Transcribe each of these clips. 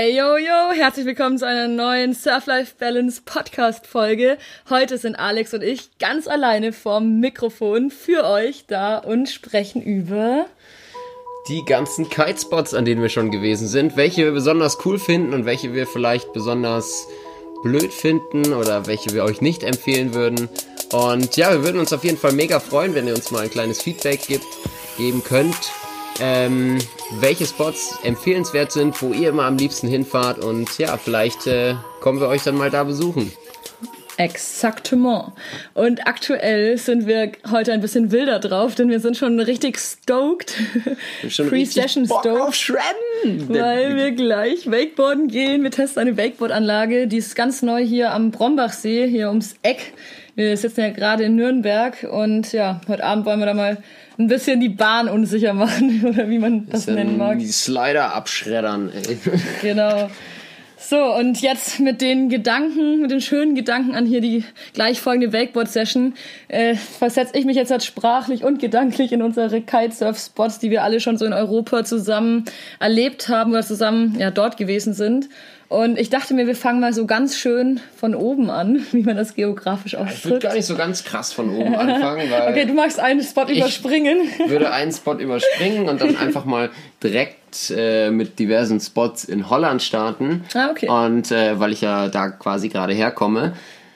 Ey, yo, yo, herzlich willkommen zu einer neuen Surf-Life Balance Podcast-Folge. Heute sind Alex und ich ganz alleine vorm Mikrofon für euch da und sprechen über die ganzen Kitespots, an denen wir schon gewesen sind, welche wir besonders cool finden und welche wir vielleicht besonders blöd finden oder welche wir euch nicht empfehlen würden. Und ja, wir würden uns auf jeden Fall mega freuen, wenn ihr uns mal ein kleines Feedback gibt, geben könnt ähm, welche Spots empfehlenswert sind, wo ihr immer am liebsten hinfahrt und ja, vielleicht äh, kommen wir euch dann mal da besuchen. Exaktement. Und aktuell sind wir heute ein bisschen wilder drauf, denn wir sind schon richtig stoked. Pre-Session stoked. Weil wir gleich Wakeboarden gehen. Wir testen eine Wakeboard-Anlage, die ist ganz neu hier am Brombachsee, hier ums Eck. Wir sitzen ja gerade in Nürnberg und ja, heute Abend wollen wir da mal ein bisschen die Bahn unsicher machen oder wie man das nennen mag. Die Slider abschreddern, ey. Genau. So, und jetzt mit den Gedanken, mit den schönen Gedanken an hier die gleich folgende Wakeboard-Session, äh, versetze ich mich jetzt halt sprachlich und gedanklich in unsere Kitesurf-Spots, die wir alle schon so in Europa zusammen erlebt haben oder zusammen ja dort gewesen sind. Und ich dachte mir, wir fangen mal so ganz schön von oben an, wie man das geografisch ausdrückt. Ich würde gar nicht so ganz krass von oben anfangen, weil. okay, du magst einen Spot überspringen. Ich würde einen Spot überspringen und dann einfach mal direkt äh, mit diversen Spots in Holland starten. Ah, okay. Und äh, weil ich ja da quasi gerade herkomme.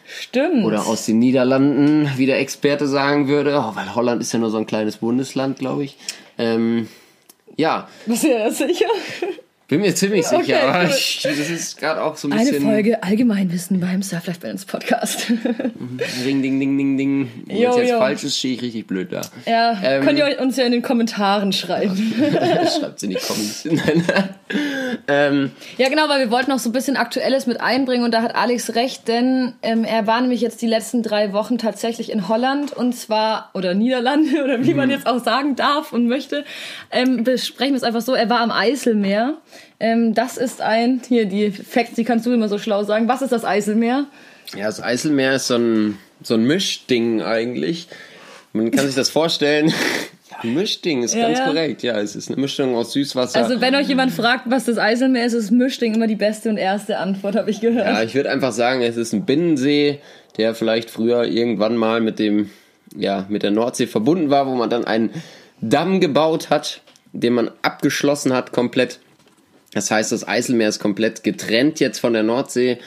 Stimmt. Oder aus den Niederlanden, wie der Experte sagen würde. Oh, weil Holland ist ja nur so ein kleines Bundesland, glaube ich. Ähm, ja. Bist du ja sicher? Bin mir ziemlich sicher, okay, aber ich, das ist gerade auch so ein bisschen. Eine Folge Allgemeinwissen beim Surf Life Balance Podcast. Ding, ding, ding, ding, ding. Wenn es jetzt jo. falsch ist, stehe ich richtig blöd da. Ja, ähm, könnt ihr uns ja in den Kommentaren schreiben. Schreibt in die Kommentare. ähm, ja, genau, weil wir wollten noch so ein bisschen Aktuelles mit einbringen und da hat Alex recht, denn ähm, er war nämlich jetzt die letzten drei Wochen tatsächlich in Holland und zwar, oder Niederlande oder wie man mhm. jetzt auch sagen darf und möchte. Ähm, besprechen wir es einfach so, er war am Eiselmeer. Ähm, das ist ein, hier die Facts, die kannst du immer so schlau sagen. Was ist das Eiselmeer? Ja, das Eiselmeer ist so ein, so ein Mischding eigentlich. Man kann sich das vorstellen. Ein Mischding ist ja, ganz ja. korrekt. Ja, es ist eine Mischung aus Süßwasser. Also wenn euch jemand fragt, was das Eiselmeer ist, ist Mischding immer die beste und erste Antwort, habe ich gehört. Ja, ich würde einfach sagen, es ist ein Binnensee, der vielleicht früher irgendwann mal mit dem, ja, mit der Nordsee verbunden war, wo man dann einen Damm gebaut hat, den man abgeschlossen hat komplett das heißt, das Eiselmeer ist komplett getrennt jetzt von der Nordsee.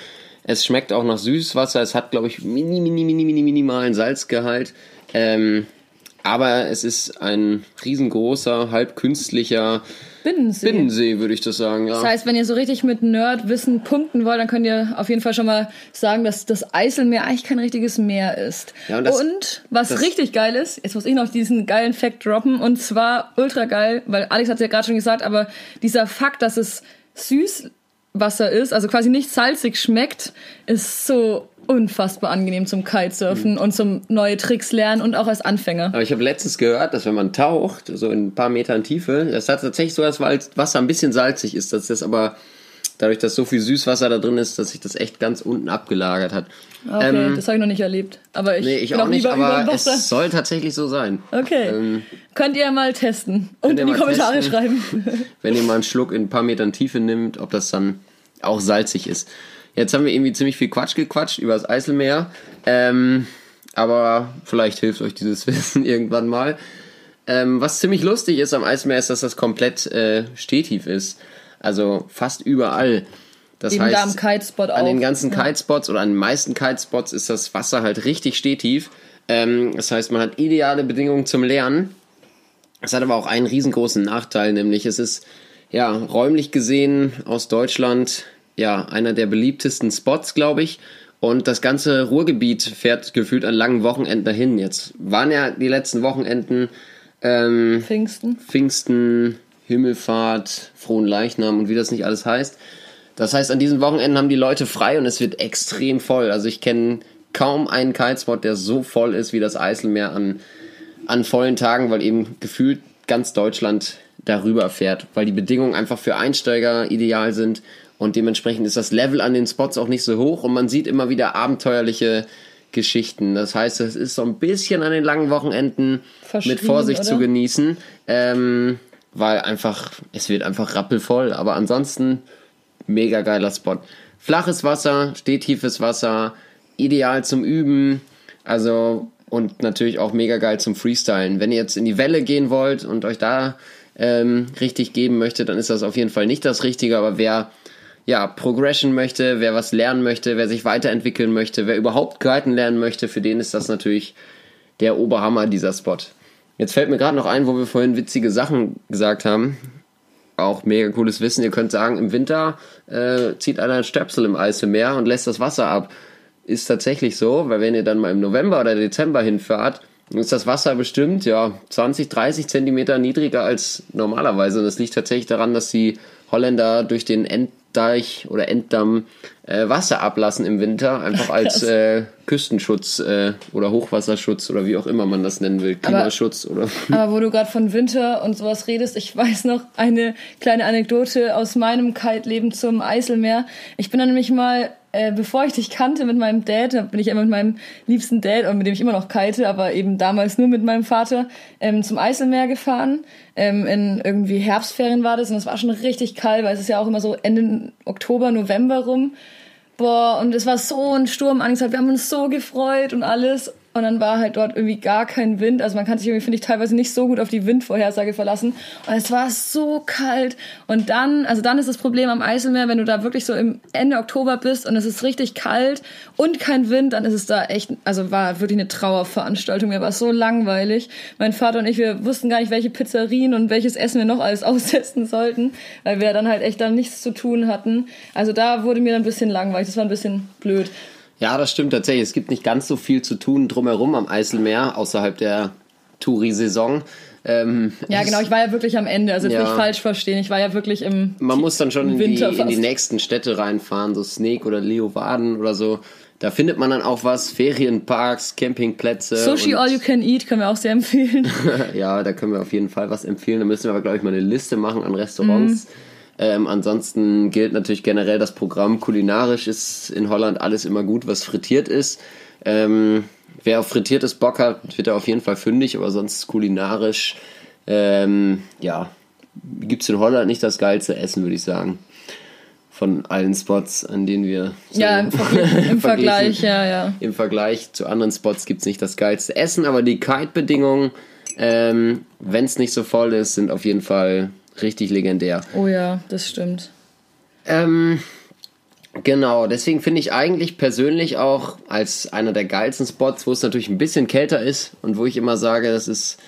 Es schmeckt auch nach Süßwasser. Es hat, glaube ich, mini, mini, mini, mini, minimalen Salzgehalt. Ähm, aber es ist ein riesengroßer, halb künstlicher Binnensee. Binnensee, würde ich das sagen, ja. Das heißt, wenn ihr so richtig mit Nerdwissen punkten wollt, dann könnt ihr auf jeden Fall schon mal sagen, dass das Eiselmeer eigentlich kein richtiges Meer ist. Ja, und, das, und was das, richtig geil ist, jetzt muss ich noch diesen geilen Fact droppen, und zwar ultra geil, weil Alex hat es ja gerade schon gesagt, aber dieser Fakt, dass es Süßwasser ist, also quasi nicht salzig schmeckt, ist so unfassbar angenehm zum Kitesurfen mhm. und zum neue Tricks lernen und auch als Anfänger. Aber ich habe letztens gehört, dass wenn man taucht, so in ein paar Metern Tiefe, das hat tatsächlich so, dass Wasser ein bisschen salzig ist, dass das aber dadurch, dass so viel Süßwasser da drin ist, dass sich das echt ganz unten abgelagert hat. Okay, ähm, das habe ich noch nicht erlebt. Aber ich, nee, ich auch nicht, aber es soll tatsächlich so sein. Okay. Ähm, Könnt ihr mal testen und in die Kommentare testen, schreiben. Wenn ihr mal einen Schluck in ein paar Metern Tiefe nimmt, ob das dann auch salzig ist. Jetzt haben wir irgendwie ziemlich viel Quatsch gequatscht über das Eiselmeer. Ähm, aber vielleicht hilft euch dieses Wissen irgendwann mal. Ähm, was ziemlich lustig ist am Eismeer ist, dass das komplett äh, stetief ist. Also fast überall. Das Eben heißt, da am Kitespot an den ganzen ja. Kitespots oder an den meisten Kitespots ist das Wasser halt richtig stetief. Ähm, das heißt, man hat ideale Bedingungen zum Lernen. Es hat aber auch einen riesengroßen Nachteil, nämlich es ist ja räumlich gesehen aus Deutschland ja, einer der beliebtesten Spots, glaube ich. Und das ganze Ruhrgebiet fährt gefühlt an langen Wochenenden dahin. Jetzt waren ja die letzten Wochenenden ähm, Pfingsten. Pfingsten, Himmelfahrt, Frohen Leichnam und wie das nicht alles heißt. Das heißt, an diesen Wochenenden haben die Leute frei und es wird extrem voll. Also ich kenne kaum einen Kitespot, der so voll ist wie das Eiselmeer an, an vollen Tagen, weil eben gefühlt ganz Deutschland darüber fährt, weil die Bedingungen einfach für Einsteiger ideal sind und dementsprechend ist das Level an den Spots auch nicht so hoch und man sieht immer wieder abenteuerliche Geschichten. Das heißt, es ist so ein bisschen an den langen Wochenenden mit Vorsicht oder? zu genießen, ähm, weil einfach, es wird einfach rappelvoll. Aber ansonsten mega geiler Spot. Flaches Wasser, stehtiefes Wasser, ideal zum Üben. Also und natürlich auch mega geil zum Freestylen. Wenn ihr jetzt in die Welle gehen wollt und euch da ähm, richtig geben möchte, dann ist das auf jeden Fall nicht das Richtige. Aber wer ja Progression möchte, wer was lernen möchte, wer sich weiterentwickeln möchte, wer überhaupt Kiten lernen möchte, für den ist das natürlich der Oberhammer dieser Spot. Jetzt fällt mir gerade noch ein, wo wir vorhin witzige Sachen gesagt haben. Auch mega cooles Wissen. Ihr könnt sagen, im Winter äh, zieht einer ein Stöpsel im Eiselmeer und lässt das Wasser ab ist tatsächlich so, weil wenn ihr dann mal im November oder Dezember hinfahrt, ist das Wasser bestimmt ja 20, 30 Zentimeter niedriger als normalerweise. Und das liegt tatsächlich daran, dass die Holländer durch den Enddeich oder Enddamm äh, Wasser ablassen im Winter, einfach als äh, Küstenschutz äh, oder Hochwasserschutz oder wie auch immer man das nennen will, Klimaschutz aber, oder. Aber wo du gerade von Winter und sowas redest, ich weiß noch eine kleine Anekdote aus meinem Kite-Leben zum Eiselmeer. Ich bin dann nämlich mal äh, bevor ich dich kannte mit meinem Dad, da bin ich immer mit meinem liebsten Dad, und mit dem ich immer noch kite, aber eben damals nur mit meinem Vater, ähm, zum Eiselmeer gefahren. Ähm, in irgendwie Herbstferien war das und es war schon richtig kalt, weil es ist ja auch immer so Ende Oktober, November rum. Boah, und es war so ein Sturm angesagt. Wir haben uns so gefreut und alles. Und dann war halt dort irgendwie gar kein Wind. Also man kann sich irgendwie, finde ich, teilweise nicht so gut auf die Windvorhersage verlassen. Und es war so kalt. Und dann, also dann ist das Problem am Eiselmeer, wenn du da wirklich so im Ende Oktober bist und es ist richtig kalt und kein Wind, dann ist es da echt, also war wirklich eine Trauerveranstaltung. Mir war so langweilig. Mein Vater und ich, wir wussten gar nicht, welche Pizzerien und welches Essen wir noch alles austesten sollten, weil wir dann halt echt dann nichts zu tun hatten. Also da wurde mir dann ein bisschen langweilig. Das war ein bisschen blöd. Ja, das stimmt tatsächlich. Es gibt nicht ganz so viel zu tun drumherum am Eiselmeer, außerhalb der Touri-Saison. Ähm, ja, genau, ich war ja wirklich am Ende, also jetzt ja, nicht falsch verstehen, ich war ja wirklich im Man muss dann schon in die, in die, nächsten Städte reinfahren, so Snake oder Leeuwarden oder so. Da findet man dann auch was, Ferienparks, Campingplätze. Sushi All You Can Eat können wir auch sehr empfehlen. ja, da können wir auf jeden Fall was empfehlen. Da müssen wir aber, glaube ich, mal eine Liste machen an Restaurants. Mhm ähm, ansonsten gilt natürlich generell das Programm. Kulinarisch ist in Holland alles immer gut, was frittiert ist. Ähm, wer auf frittiertes Bock hat, wird er auf jeden Fall fündig, aber sonst kulinarisch, ähm, ja, gibt es in Holland nicht das geilste Essen, würde ich sagen. Von allen Spots, an denen wir. So ja, im, Vergleich, im Vergleich, ja, ja. Im Vergleich zu anderen Spots gibt es nicht das geilste Essen, aber die Kite-Bedingungen, ähm, wenn es nicht so voll ist, sind auf jeden Fall richtig legendär. Oh ja, das stimmt. Ähm, genau, deswegen finde ich eigentlich persönlich auch als einer der geilsten Spots, wo es natürlich ein bisschen kälter ist und wo ich immer sage, das ist,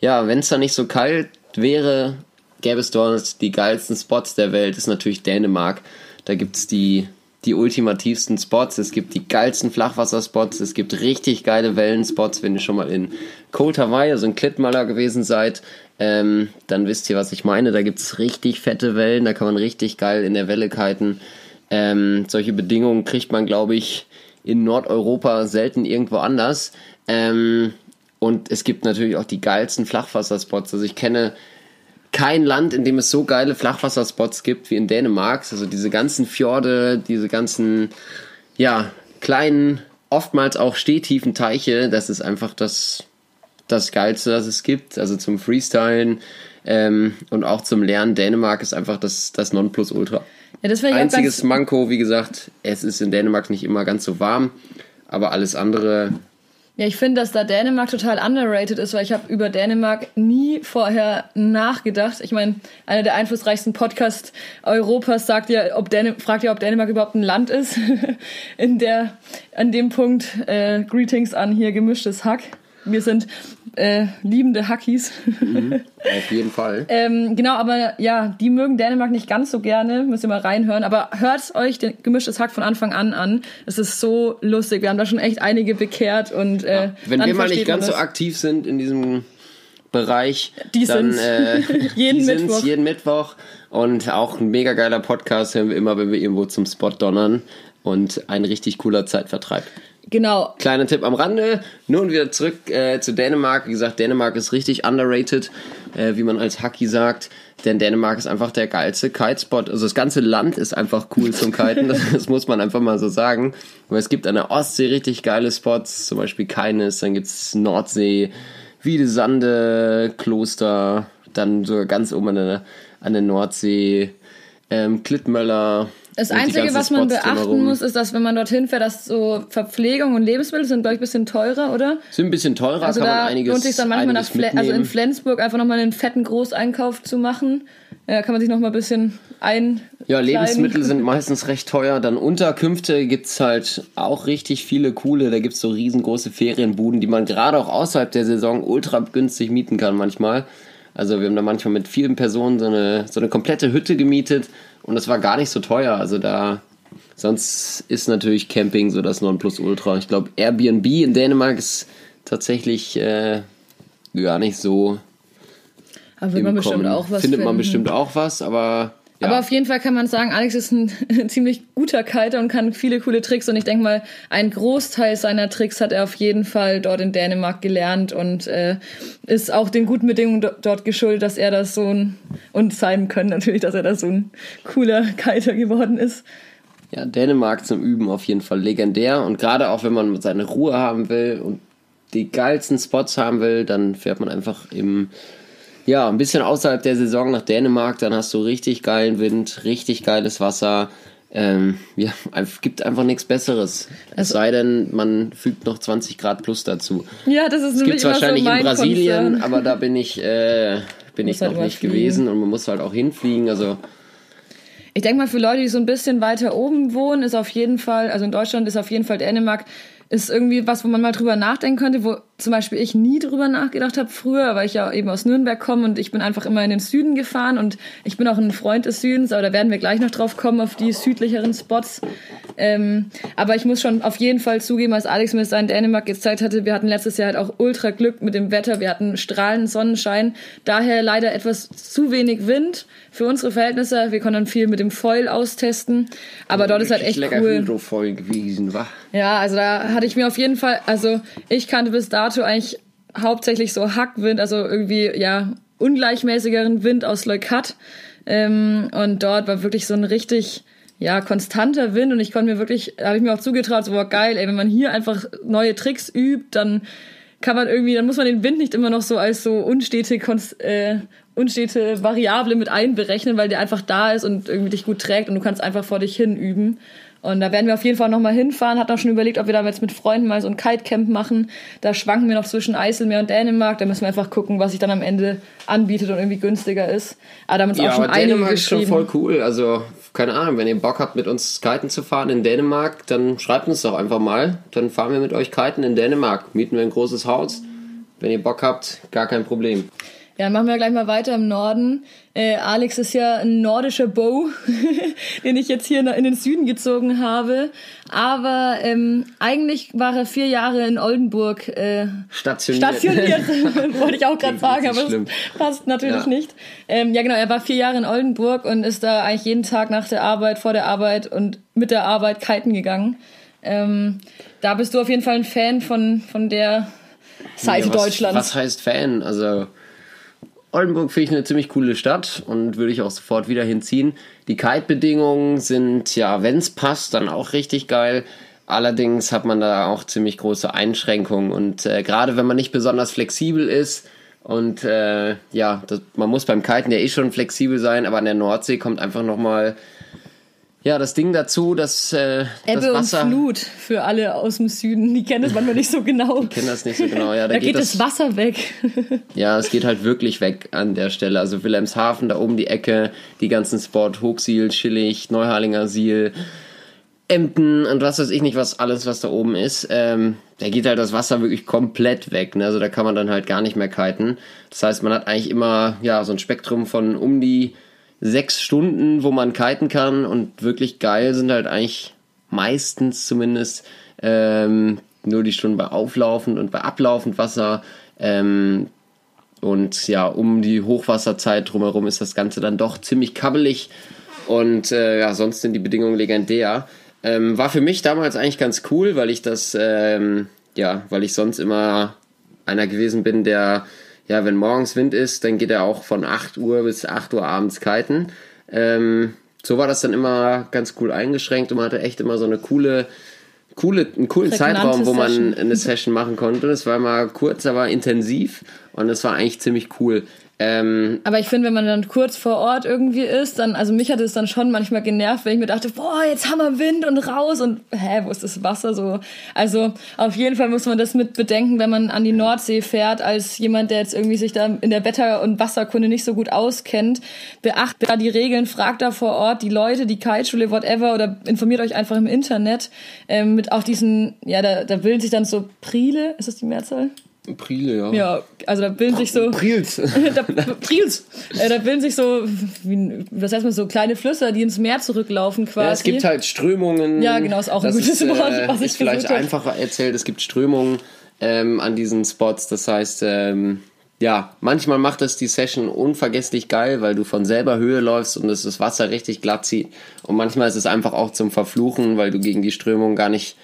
ja, wenn es da nicht so kalt wäre, gäbe es dort die geilsten Spots der Welt, ist natürlich Dänemark. Da gibt es die, die ultimativsten Spots, es gibt die geilsten Flachwasserspots, es gibt richtig geile Wellenspots, wenn ihr schon mal in Cold Hawaii, also in Klittmaler gewesen seid, ähm, dann wisst ihr, was ich meine. Da gibt es richtig fette Wellen, da kann man richtig geil in der Welle kiten. Ähm, solche Bedingungen kriegt man, glaube ich, in Nordeuropa selten irgendwo anders. Ähm, und es gibt natürlich auch die geilsten Flachwasserspots. Also ich kenne kein Land, in dem es so geile Flachwasserspots gibt wie in Dänemark. Also diese ganzen Fjorde, diese ganzen, ja, kleinen, oftmals auch stehtiefen Teiche, das ist einfach das, das Geilste, das es gibt. Also zum Freestylen ähm, und auch zum Lernen. Dänemark ist einfach das, das Nonplusultra. Ja, das Einziges Manko, wie gesagt, es ist in Dänemark nicht immer ganz so warm, aber alles andere ja, ich finde, dass da Dänemark total underrated ist, weil ich habe über Dänemark nie vorher nachgedacht. Ich meine, einer der einflussreichsten Podcasts Europas sagt ja, ob fragt ja, ob Dänemark überhaupt ein Land ist. In der, an dem Punkt äh, Greetings an hier gemischtes Hack. Wir sind äh, liebende Hackies. Mhm, auf jeden Fall. ähm, genau, aber ja, die mögen Dänemark nicht ganz so gerne. Müsst ihr mal reinhören. Aber hört euch den gemischtes Hack von Anfang an an. Es ist so lustig. Wir haben da schon echt einige bekehrt und äh, ja, wenn wir mal nicht ganz so aktiv sind in diesem Bereich, die dann äh, jeden, die Mittwoch. jeden Mittwoch und auch ein mega geiler Podcast hören wir immer, wenn wir irgendwo zum Spot donnern und ein richtig cooler Zeitvertreib. Genau. Kleiner Tipp am Rande. Nun wieder zurück äh, zu Dänemark. Wie gesagt, Dänemark ist richtig underrated, äh, wie man als Hacky sagt. Denn Dänemark ist einfach der geilste Kitespot. Also das ganze Land ist einfach cool zum Kiten. Das, das muss man einfach mal so sagen. Aber es gibt an der Ostsee richtig geile Spots. Zum Beispiel Keines. Dann gibt's Nordsee, Wiedesande, Kloster. Dann sogar ganz oben an der, an der Nordsee. Ähm, Klittmöller Das Einzige, was man Spots beachten drumherum. muss, ist, dass wenn man dorthin fährt, dass so Verpflegung und Lebensmittel sind, glaube ich, ein bisschen teurer, oder? Sind ein bisschen teurer, also kann da man einiges lohnt sich dann manchmal nach Fle also in Flensburg einfach nochmal einen fetten Großeinkauf zu machen. Ja, kann man sich nochmal ein bisschen ein. Ja, Lebensmittel sind meistens recht teuer. Dann Unterkünfte gibt's halt auch richtig viele coole. Da gibt's so riesengroße Ferienbuden, die man gerade auch außerhalb der Saison ultra günstig mieten kann manchmal. Also wir haben da manchmal mit vielen Personen so eine, so eine komplette Hütte gemietet und das war gar nicht so teuer. Also da, sonst ist natürlich Camping so das Nonplusultra. Ich glaube, Airbnb in Dänemark ist tatsächlich äh, gar nicht so. Aber man bestimmt auch was Findet finden. man bestimmt auch was, aber ja. Aber auf jeden Fall kann man sagen, Alex ist ein ziemlich guter Kiter und kann viele coole Tricks. Und ich denke mal, ein Großteil seiner Tricks hat er auf jeden Fall dort in Dänemark gelernt und äh, ist auch den guten Bedingungen dort geschuldet, dass er das so ein, und sein können natürlich, dass er da so ein cooler Kiter geworden ist. Ja, Dänemark zum Üben auf jeden Fall legendär. Und gerade auch wenn man seine Ruhe haben will und die geilsten Spots haben will, dann fährt man einfach im ja, ein bisschen außerhalb der Saison nach Dänemark, dann hast du richtig geilen Wind, richtig geiles Wasser. Ähm, ja, gibt einfach nichts Besseres. Also, es sei denn, man fügt noch 20 Grad plus dazu. Ja, das ist nämlich Gibt wahrscheinlich so in Brasilien, Konzern. aber da bin ich, äh, bin ich halt noch nicht fliegen. gewesen und man muss halt auch hinfliegen. Also ich denke mal, für Leute, die so ein bisschen weiter oben wohnen, ist auf jeden Fall, also in Deutschland ist auf jeden Fall Dänemark ist irgendwie was, wo man mal drüber nachdenken könnte, wo zum Beispiel ich nie drüber nachgedacht habe früher, weil ich ja eben aus Nürnberg komme und ich bin einfach immer in den Süden gefahren und ich bin auch ein Freund des Südens, aber da werden wir gleich noch drauf kommen, auf die südlicheren Spots. Ähm, aber ich muss schon auf jeden Fall zugeben, als Alex mir das in Dänemark gezeigt hatte, wir hatten letztes Jahr halt auch ultra Glück mit dem Wetter, wir hatten strahlenden Sonnenschein, daher leider etwas zu wenig Wind für unsere Verhältnisse. Wir konnten viel mit dem Foil austesten, aber dort ist halt echt lecker cool. Hydrofoil gewesen, wa? Ja, also da hatte ich mir auf jeden Fall, also ich kannte bis dato eigentlich hauptsächlich so Hackwind, also irgendwie ja ungleichmäßigeren Wind aus Leukat. Ähm, und dort war wirklich so ein richtig ja, konstanter Wind und ich konnte mir wirklich, habe ich mir auch zugetraut, so boah, geil, ey, wenn man hier einfach neue Tricks übt, dann kann man irgendwie, dann muss man den Wind nicht immer noch so als so unstete, äh, unstete Variable mit einberechnen, weil der einfach da ist und irgendwie dich gut trägt und du kannst einfach vor dich hin üben. Und da werden wir auf jeden Fall nochmal hinfahren. Hat auch schon überlegt, ob wir da jetzt mit Freunden mal so ein Kitecamp machen. Da schwanken wir noch zwischen Eiselmeer und Dänemark. Da müssen wir einfach gucken, was sich dann am Ende anbietet und irgendwie günstiger ist. Aber da haben uns ja, auch schon aber einige Dänemark ist schon voll cool. Also, keine Ahnung, wenn ihr Bock habt, mit uns Kiten zu fahren in Dänemark, dann schreibt uns doch einfach mal. Dann fahren wir mit euch Kiten in Dänemark. Mieten wir ein großes Haus. Wenn ihr Bock habt, gar kein Problem. Ja, dann machen wir gleich mal weiter im Norden. Äh, Alex ist ja ein nordischer Bow, den ich jetzt hier in den Süden gezogen habe. Aber ähm, eigentlich war er vier Jahre in Oldenburg äh, stationiert. Stationiert, wollte ich auch gerade sagen, aber es passt natürlich ja. nicht. Ähm, ja, genau, er war vier Jahre in Oldenburg und ist da eigentlich jeden Tag nach der Arbeit, vor der Arbeit und mit der Arbeit kiten gegangen. Ähm, da bist du auf jeden Fall ein Fan von, von der Seite ja, was, Deutschlands. Was heißt Fan? Also Oldenburg finde ich eine ziemlich coole Stadt und würde ich auch sofort wieder hinziehen. Die Kite-Bedingungen sind, ja, wenn es passt, dann auch richtig geil. Allerdings hat man da auch ziemlich große Einschränkungen und äh, gerade wenn man nicht besonders flexibel ist und äh, ja, das, man muss beim Kiten ja eh schon flexibel sein, aber an der Nordsee kommt einfach nochmal ja, das Ding dazu, dass äh, Ebbe das Wasser... und Flut für alle aus dem Süden, die kennen das manchmal nicht so genau. Die kennen das nicht so genau, ja. Da, da geht, geht das, das, Wasser weg. ja, es geht halt wirklich weg an der Stelle. Also Wilhelmshaven, da oben die Ecke, die ganzen Spot, Hochsiel, Schillig, Neuharlinger Siel, Emden und was weiß ich nicht, was alles, was da oben ist. Ähm, da geht halt das Wasser wirklich komplett weg. Ne? Also da kann man dann halt gar nicht mehr kiten. Das heißt, man hat eigentlich immer ja so ein Spektrum von um die sechs Stunden, wo man kiten kann und wirklich geil sind halt eigentlich meistens zumindest ähm, nur die Stunden bei auflaufend und bei ablaufend Wasser. Ähm, und ja, um die Hochwasserzeit drumherum ist das Ganze dann doch ziemlich kabbelig. Und äh, ja, sonst sind die Bedingungen legendär. Ähm, war für mich damals eigentlich ganz cool, weil ich das, ähm, ja, weil ich sonst immer einer gewesen bin, der ja, wenn morgens Wind ist, dann geht er auch von 8 Uhr bis 8 Uhr abends kiten. Ähm, so war das dann immer ganz cool eingeschränkt und man hatte echt immer so eine coole, coole, einen coolen Zeitraum, wo man Session. eine Session machen konnte. Es war immer kurz, aber intensiv und es war eigentlich ziemlich cool. Ähm, aber ich finde, wenn man dann kurz vor Ort irgendwie ist, dann, also mich hat es dann schon manchmal genervt, wenn ich mir dachte, boah, jetzt haben wir Wind und raus und hä, wo ist das Wasser so? Also auf jeden Fall muss man das mit bedenken, wenn man an die Nordsee fährt, als jemand, der jetzt irgendwie sich da in der Wetter- und Wasserkunde nicht so gut auskennt. Beachtet da die Regeln, fragt da vor Ort die Leute, die Kiteschule, whatever, oder informiert euch einfach im Internet ähm, mit auch diesen, ja, da, da bilden sich dann so Prile, ist das die Mehrzahl? Prile, ja. Ja, also da bilden sich so. Prils. da, Prils. Äh, da bilden sich so, wie, was heißt man, so kleine Flüsse, die ins Meer zurücklaufen quasi. Ja, es gibt halt Strömungen. Ja, genau, ist auch ein gutes ist, Wort, äh, was ich ist vielleicht gesucht hab. einfacher erzählt. Es gibt Strömungen ähm, an diesen Spots. Das heißt, ähm, ja, manchmal macht das die Session unvergesslich geil, weil du von selber Höhe läufst und es das Wasser richtig glatt zieht. Und manchmal ist es einfach auch zum Verfluchen, weil du gegen die Strömung gar nicht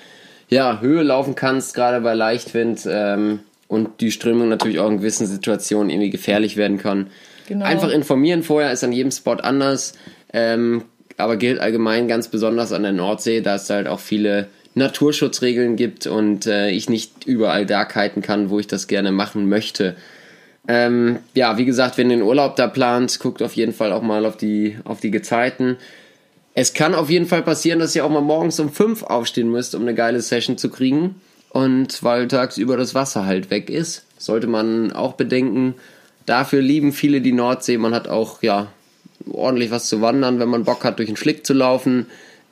ja, Höhe laufen kannst, gerade bei Leichtwind. Ähm, und die Strömung natürlich auch in gewissen Situationen irgendwie gefährlich werden kann. Genau. Einfach informieren vorher ist an jedem Spot anders, ähm, aber gilt allgemein ganz besonders an der Nordsee, da es halt auch viele Naturschutzregeln gibt und äh, ich nicht überall da kiten kann, wo ich das gerne machen möchte. Ähm, ja, wie gesagt, wenn ihr den Urlaub da plant, guckt auf jeden Fall auch mal auf die, auf die Gezeiten. Es kann auf jeden Fall passieren, dass ihr auch mal morgens um 5 aufstehen müsst, um eine geile Session zu kriegen. Und weil tagsüber das Wasser halt weg ist, sollte man auch bedenken, dafür lieben viele die Nordsee. Man hat auch, ja, ordentlich was zu wandern, wenn man Bock hat, durch den Schlick zu laufen.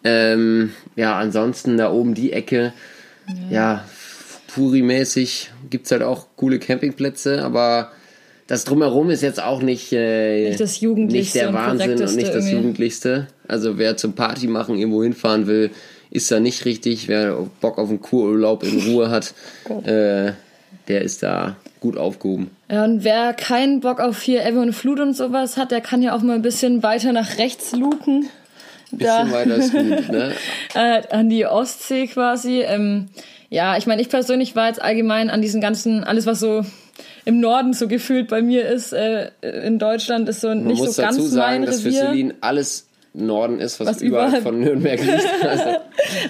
Ähm, ja, ansonsten da oben die Ecke, ja, ja Puri-mäßig gibt es halt auch coole Campingplätze, aber das drumherum ist jetzt auch nicht, äh, Nicht das Jugendlichste nicht der und Wahnsinn und Korrekteste nicht das irgendwie. Jugendlichste. Also wer zum Party machen irgendwo hinfahren will, ist da nicht richtig. Wer Bock auf einen Kururlaub in Ruhe hat, äh, der ist da gut aufgehoben. Ja, und wer keinen Bock auf hier Ebbe und Flut und sowas hat, der kann ja auch mal ein bisschen weiter nach rechts luken. Bisschen weiter ist gut, ne? äh, an die Ostsee quasi. Ähm, ja, ich meine, ich persönlich war jetzt allgemein an diesen ganzen, alles was so im Norden so gefühlt bei mir ist, äh, in Deutschland ist so Man nicht so ganz dazu sagen, mein dass für Revier. Celine alles Norden ist, was, Was überall überall- von Nürnberg liegt. Also,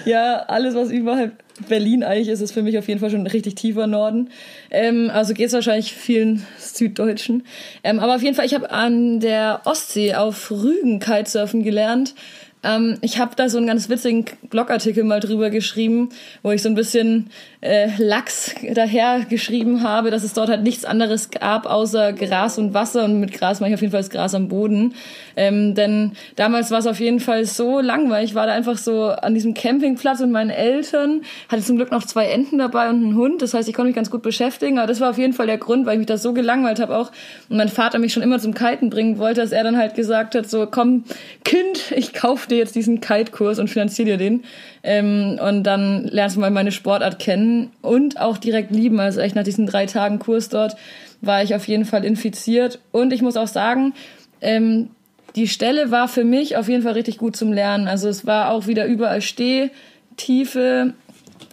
Ja, alles, was überhalb Berlin eigentlich ist, ist für mich auf jeden Fall schon ein richtig tiefer Norden. Ähm, also geht's wahrscheinlich vielen Süddeutschen. Ähm, aber auf jeden Fall, ich habe an der Ostsee auf Rügen Kitesurfen gelernt. Ähm, ich habe da so einen ganz witzigen Blogartikel mal drüber geschrieben, wo ich so ein bisschen äh, Lachs daher geschrieben habe, dass es dort halt nichts anderes gab außer Gras und Wasser und mit Gras mache ich auf jeden Fall das Gras am Boden. Ähm, denn damals war es auf jeden Fall so langweilig. Ich war da einfach so an diesem Campingplatz mit meinen Eltern, hatte zum Glück noch zwei Enten dabei und einen Hund. Das heißt, ich konnte mich ganz gut beschäftigen. Aber das war auf jeden Fall der Grund, weil ich mich da so gelangweilt habe auch. Und mein Vater mich schon immer zum Kiten bringen wollte, dass er dann halt gesagt hat, so komm, Kind, ich kauf dir jetzt diesen Kite-Kurs und finanziere dir den. Ähm, und dann lernst du mal meine Sportart kennen und auch direkt lieben. Also echt nach diesen drei Tagen Kurs dort war ich auf jeden Fall infiziert. Und ich muss auch sagen, ähm, die Stelle war für mich auf jeden Fall richtig gut zum Lernen. Also es war auch wieder überall Stehtiefe.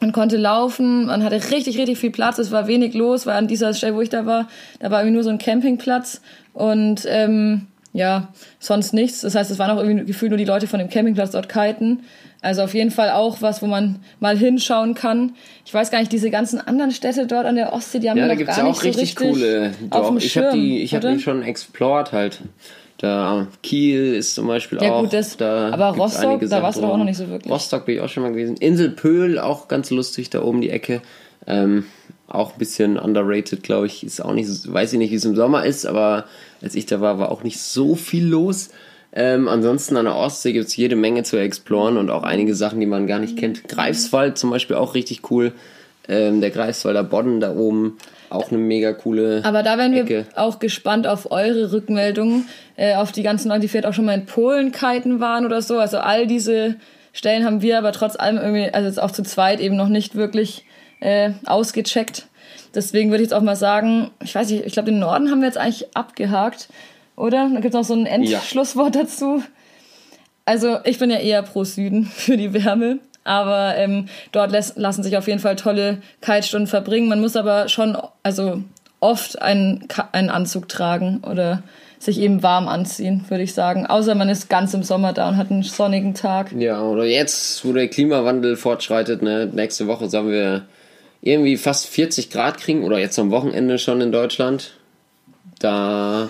Man konnte laufen, man hatte richtig, richtig viel Platz. Es war wenig los, weil an dieser Stelle, wo ich da war, da war irgendwie nur so ein Campingplatz und ähm, ja, sonst nichts. Das heißt, es waren auch irgendwie gefühlt nur die Leute von dem Campingplatz dort kiten. Also auf jeden Fall auch was, wo man mal hinschauen kann. Ich weiß gar nicht, diese ganzen anderen Städte dort an der Ostsee, die haben ja, da noch gibt es gar ja nicht auch so richtig richtig coole. dem ich habe die, ich habe die schon explored halt. Da Kiel ist zum Beispiel Ja, auch. gut, das- da aber gibt's Rostock, da warst du doch auch noch nicht so wirklich. Rostock bin ich auch schon mal gewesen. Insel Pöhl, auch ganz lustig, da oben die Ecke. Ähm, auch ein bisschen underrated, glaube ich. Ist auch nicht, so- weiß ich nicht, wie es im Sommer ist, aber als ich da war, war auch nicht so viel los. Ähm, ansonsten an der Ostsee gibt es jede Menge zu exploren und auch einige Sachen, die man gar nicht kennt. Greifswald zum Beispiel auch richtig cool. Ähm, der Greifswalder Bodden da oben, auch eine mega coole. Aber da wären wir Ecke. auch gespannt auf eure Rückmeldungen, äh, auf die ganzen Leute, die vielleicht auch schon mal in Polen kiten waren oder so. Also all diese Stellen haben wir aber trotz allem irgendwie, also jetzt auch zu zweit eben noch nicht wirklich äh, ausgecheckt. Deswegen würde ich jetzt auch mal sagen, ich weiß nicht, ich glaube, den Norden haben wir jetzt eigentlich abgehakt, oder? Dann gibt es noch so ein Endschlusswort dazu. Also ich bin ja eher pro Süden für die Wärme, aber ähm, dort lässt, lassen sich auf jeden Fall tolle Kitestunden verbringen. Man muss aber schon, also oft einen, einen Anzug tragen oder sich eben warm anziehen, würde ich sagen. Außer man ist ganz im Sommer da und hat einen sonnigen Tag. Ja, oder jetzt, wo der Klimawandel fortschreitet, ne, nächste Woche sollen wir irgendwie fast 40 Grad kriegen oder jetzt am Wochenende schon in Deutschland. Da,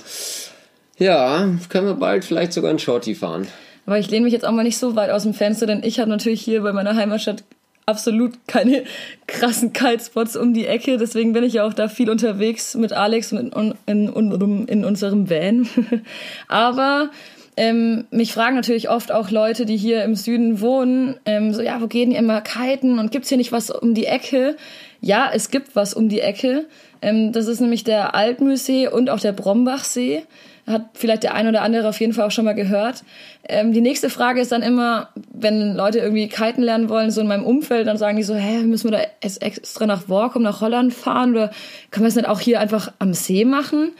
ja, können wir bald vielleicht sogar ein Shorty fahren. Aber ich lehne mich jetzt auch mal nicht so weit aus dem Fenster, denn ich habe natürlich hier bei meiner Heimatstadt absolut keine krassen Kitespots um die Ecke. Deswegen bin ich ja auch da viel unterwegs mit Alex in, in, in unserem Van. Aber ähm, mich fragen natürlich oft auch Leute, die hier im Süden wohnen, ähm, so, ja, wo gehen die immer kiten und gibt's hier nicht was um die Ecke? Ja, es gibt was um die Ecke. Ähm, das ist nämlich der Altmühlsee und auch der Brombachsee. Hat vielleicht der ein oder andere auf jeden Fall auch schon mal gehört. Ähm, die nächste Frage ist dann immer, wenn Leute irgendwie kiten lernen wollen, so in meinem Umfeld, dann sagen die so, hä, müssen wir da extra nach Workum, nach Holland fahren oder können wir es nicht auch hier einfach am See machen?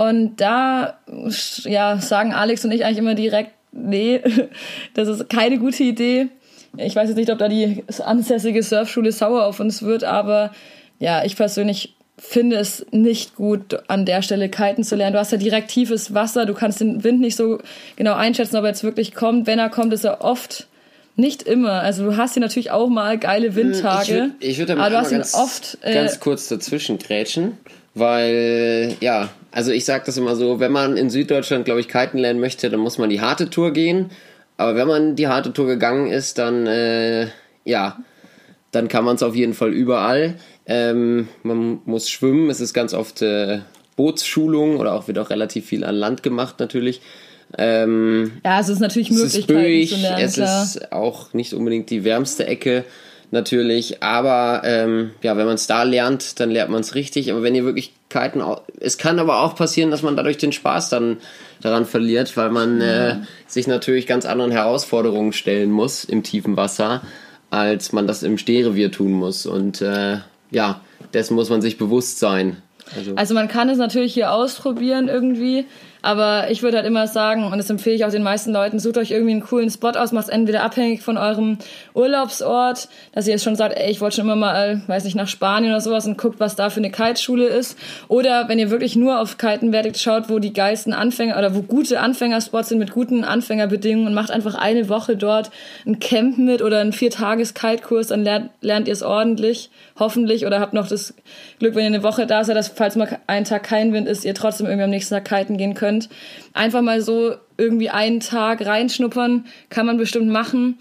Und da ja, sagen Alex und ich eigentlich immer direkt, nee, das ist keine gute Idee. Ich weiß jetzt nicht, ob da die ansässige Surfschule sauer auf uns wird, aber ja, ich persönlich finde es nicht gut, an der Stelle kiten zu lernen. Du hast ja direkt tiefes Wasser, du kannst den Wind nicht so genau einschätzen, ob er jetzt wirklich kommt. Wenn er kommt, ist er oft nicht immer. Also du hast hier natürlich auch mal geile hm, Windtage. Ich würde würd aber du hast ihn oft äh, ganz kurz dazwischen grätschen, weil ja, also ich sage das immer so, wenn man in Süddeutschland, glaube ich, kiten lernen möchte, dann muss man die harte Tour gehen. Aber wenn man die harte Tour gegangen ist, dann äh, ja, dann kann man es auf jeden Fall überall. Ähm, man muss schwimmen, es ist ganz oft äh, Bootsschulung oder auch wird auch relativ viel an Land gemacht natürlich. Ähm, ja, es ist natürlich möglich. Es ist böig, es ist auch nicht unbedingt die wärmste Ecke natürlich. Aber ähm, ja, wenn man es da lernt, dann lernt man es richtig. Aber wenn ihr wirklich kiten, es kann aber auch passieren, dass man dadurch den Spaß dann daran verliert, weil man äh, sich natürlich ganz anderen Herausforderungen stellen muss im tiefen Wasser, als man das im Stehrevier tun muss. Und äh, ja, dessen muss man sich bewusst sein. Also, also man kann es natürlich hier ausprobieren irgendwie. Aber ich würde halt immer sagen, und das empfehle ich auch den meisten Leuten, sucht euch irgendwie einen coolen Spot aus, macht es entweder abhängig von eurem Urlaubsort, dass ihr jetzt schon sagt, ey, ich wollte schon immer mal, weiß nicht, nach Spanien oder sowas und guckt, was da für eine Kiteschule ist. Oder wenn ihr wirklich nur auf Kiten werdet, schaut, wo die geilsten Anfänger oder wo gute Anfängerspots sind mit guten Anfängerbedingungen und macht einfach eine Woche dort ein Camp mit oder einen Viertages-Kite-Kurs, dann lernt, lernt ihr es ordentlich, hoffentlich, oder habt noch das Glück, wenn ihr eine Woche da seid, dass falls mal ein Tag kein Wind ist, ihr trotzdem irgendwie am nächsten Tag kiten gehen könnt könnt. Einfach mal so irgendwie einen Tag reinschnuppern, kann man bestimmt machen.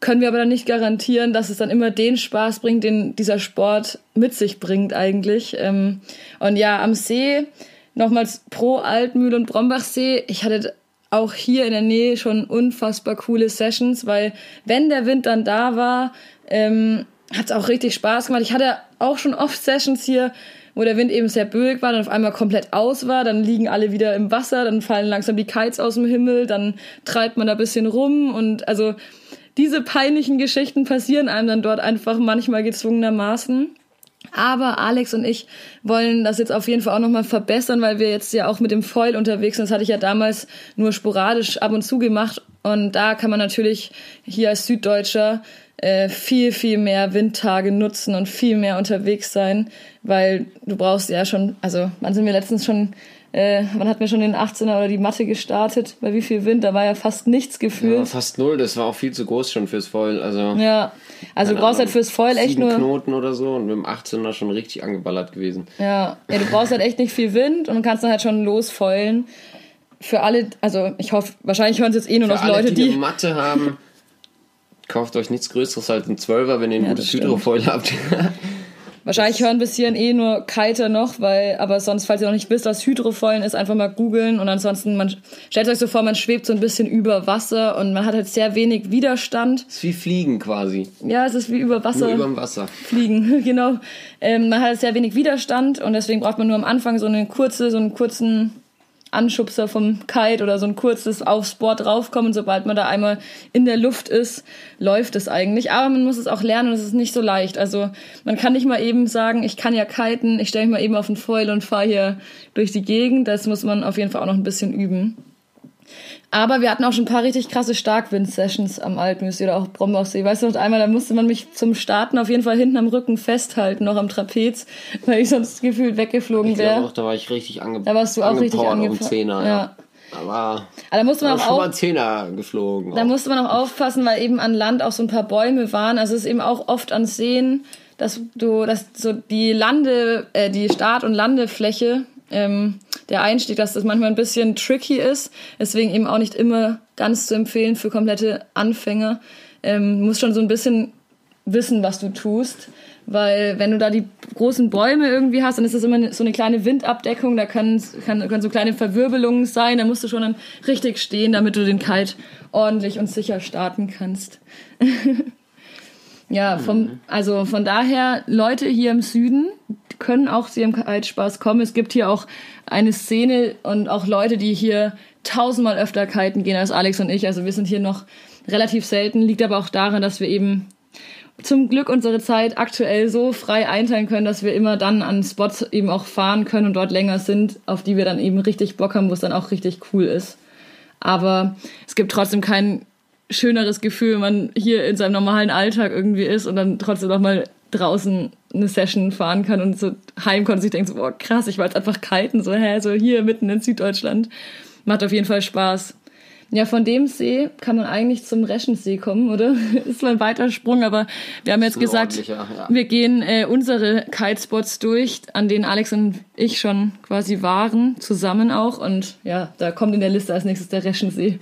Können wir aber dann nicht garantieren, dass es dann immer den Spaß bringt, den dieser Sport mit sich bringt eigentlich. Ähm, und ja, am See, nochmals pro Altmühl und Brombachsee, ich hatte auch hier in der Nähe schon unfassbar coole Sessions, weil wenn der Wind dann da war, ähm, hat es auch richtig Spaß gemacht. Ich hatte auch schon oft Sessions hier, wo der Wind eben sehr böig war, dann auf einmal komplett aus war, dann liegen alle wieder im Wasser, dann fallen langsam die Kites aus dem Himmel, dann treibt man da ein bisschen rum und also diese peinlichen Geschichten passieren einem dann dort einfach manchmal gezwungenermaßen. Aber Alex und ich wollen das jetzt auf jeden Fall auch nochmal verbessern, weil wir jetzt ja auch mit dem Foil unterwegs sind. Das hatte ich ja damals nur sporadisch ab und zu gemacht. Und da kann man natürlich hier als Süddeutscher äh, viel, viel mehr Windtage nutzen und viel mehr unterwegs sein, weil du brauchst ja schon, also wann sind wir letztens schon, äh, wann hatten wir schon den 18er oder die Matte gestartet? Bei wie viel Wind? Da war ja fast nichts gefühlt. Ja, fast null, das war auch viel zu groß schon fürs Foil. Also, ja, also du brauchst halt fürs Foil echt nur. Knoten oder so und mit dem 18er schon richtig angeballert gewesen. Ja, ja, du brauchst halt echt nicht viel Wind und kannst dann halt schon losfoilen. Für alle, also ich hoffe, wahrscheinlich hören es jetzt eh nur Für noch alle, Leute, die. die Matte haben kauft euch nichts Größeres als ein Zwölfer, wenn ihr ein ja, gutes Hydrofoil habt. Wahrscheinlich hören bis hierhin eh nur Kiter noch, weil, aber sonst, falls ihr noch nicht wisst, was Hydrofoilen ist, einfach mal googeln und ansonsten, man stellt euch so vor, man schwebt so ein bisschen über Wasser und man hat halt sehr wenig Widerstand. Es ist wie Fliegen quasi. Ja, es ist wie über Wasser. Nur über dem Wasser. Fliegen, genau. Ähm, man hat sehr wenig Widerstand und deswegen braucht man nur am Anfang so eine kurze, so einen kurzen Anschubser vom Kite oder so ein kurzes aufs Board draufkommen. Sobald man da einmal in der Luft ist, läuft es eigentlich. Aber man muss es auch lernen und es ist nicht so leicht. Also man kann nicht mal eben sagen, ich kann ja kiten, ich stelle mich mal eben auf den Foil und fahre hier durch die Gegend. Das muss man auf jeden Fall auch noch ein bisschen üben. Aber wir hatten auch schon ein paar richtig krasse Starkwind-Sessions am Altmüsli oder auch Brombachsee. Weißt du noch einmal, da musste man mich zum Starten auf jeden Fall hinten am Rücken festhalten, noch am Trapez, weil ich sonst gefühlt weggeflogen wäre. Ich da war ich richtig ange Da warst du auch richtig angepowert. Um Zehner, ja. ja. Aber, Aber da musste man auch schon mal Zehner geflogen. Da auch. musste man auch aufpassen, weil eben an Land auch so ein paar Bäume waren. Also es ist eben auch oft an Seen, dass du, dass so die Lande, äh, die Start- und Landefläche ähm, der Einstieg, dass das manchmal ein bisschen tricky ist. Deswegen eben auch nicht immer ganz zu empfehlen für komplette Anfänger. Ähm, musst schon so ein bisschen wissen, was du tust. Weil wenn du da die großen Bäume irgendwie hast, dann ist das immer so eine kleine Windabdeckung, da können, kann, können so kleine Verwirbelungen sein, da musst du schon dann richtig stehen, damit du den Kite ordentlich und sicher starten kannst. ja, vom, mhm. also von daher, Leute hier im Süden können auch zu ihrem Kite-Spaß kommen. Es gibt hier auch eine Szene und auch Leute, die hier tausendmal öfter kiten gehen als Alex und ich. Also wir sind hier noch relativ selten, liegt aber auch daran, dass wir eben zum Glück unsere Zeit aktuell so frei einteilen können, dass wir immer dann an Spots eben auch fahren können und dort länger sind, auf die wir dann eben richtig Bock haben, wo es dann auch richtig cool ist. Aber es gibt trotzdem kein schöneres Gefühl, wenn man hier in seinem normalen Alltag irgendwie ist und dann trotzdem noch mal draußen eine Session fahren kann und so heimkommt und sich denkt so, boah, krass, ich war jetzt einfach kiten, so, hä, so hier mitten in Süddeutschland. Macht auf jeden Fall Spaß. Ja, von dem See kann man eigentlich zum Reschensee kommen, oder? ist zwar ein weiter Sprung, aber wir haben jetzt gesagt, ja. wir gehen äh, unsere Kitespots durch, an denen Alex und ich schon quasi waren, zusammen auch. Und ja, da kommt in der Liste als nächstes der Reschensee.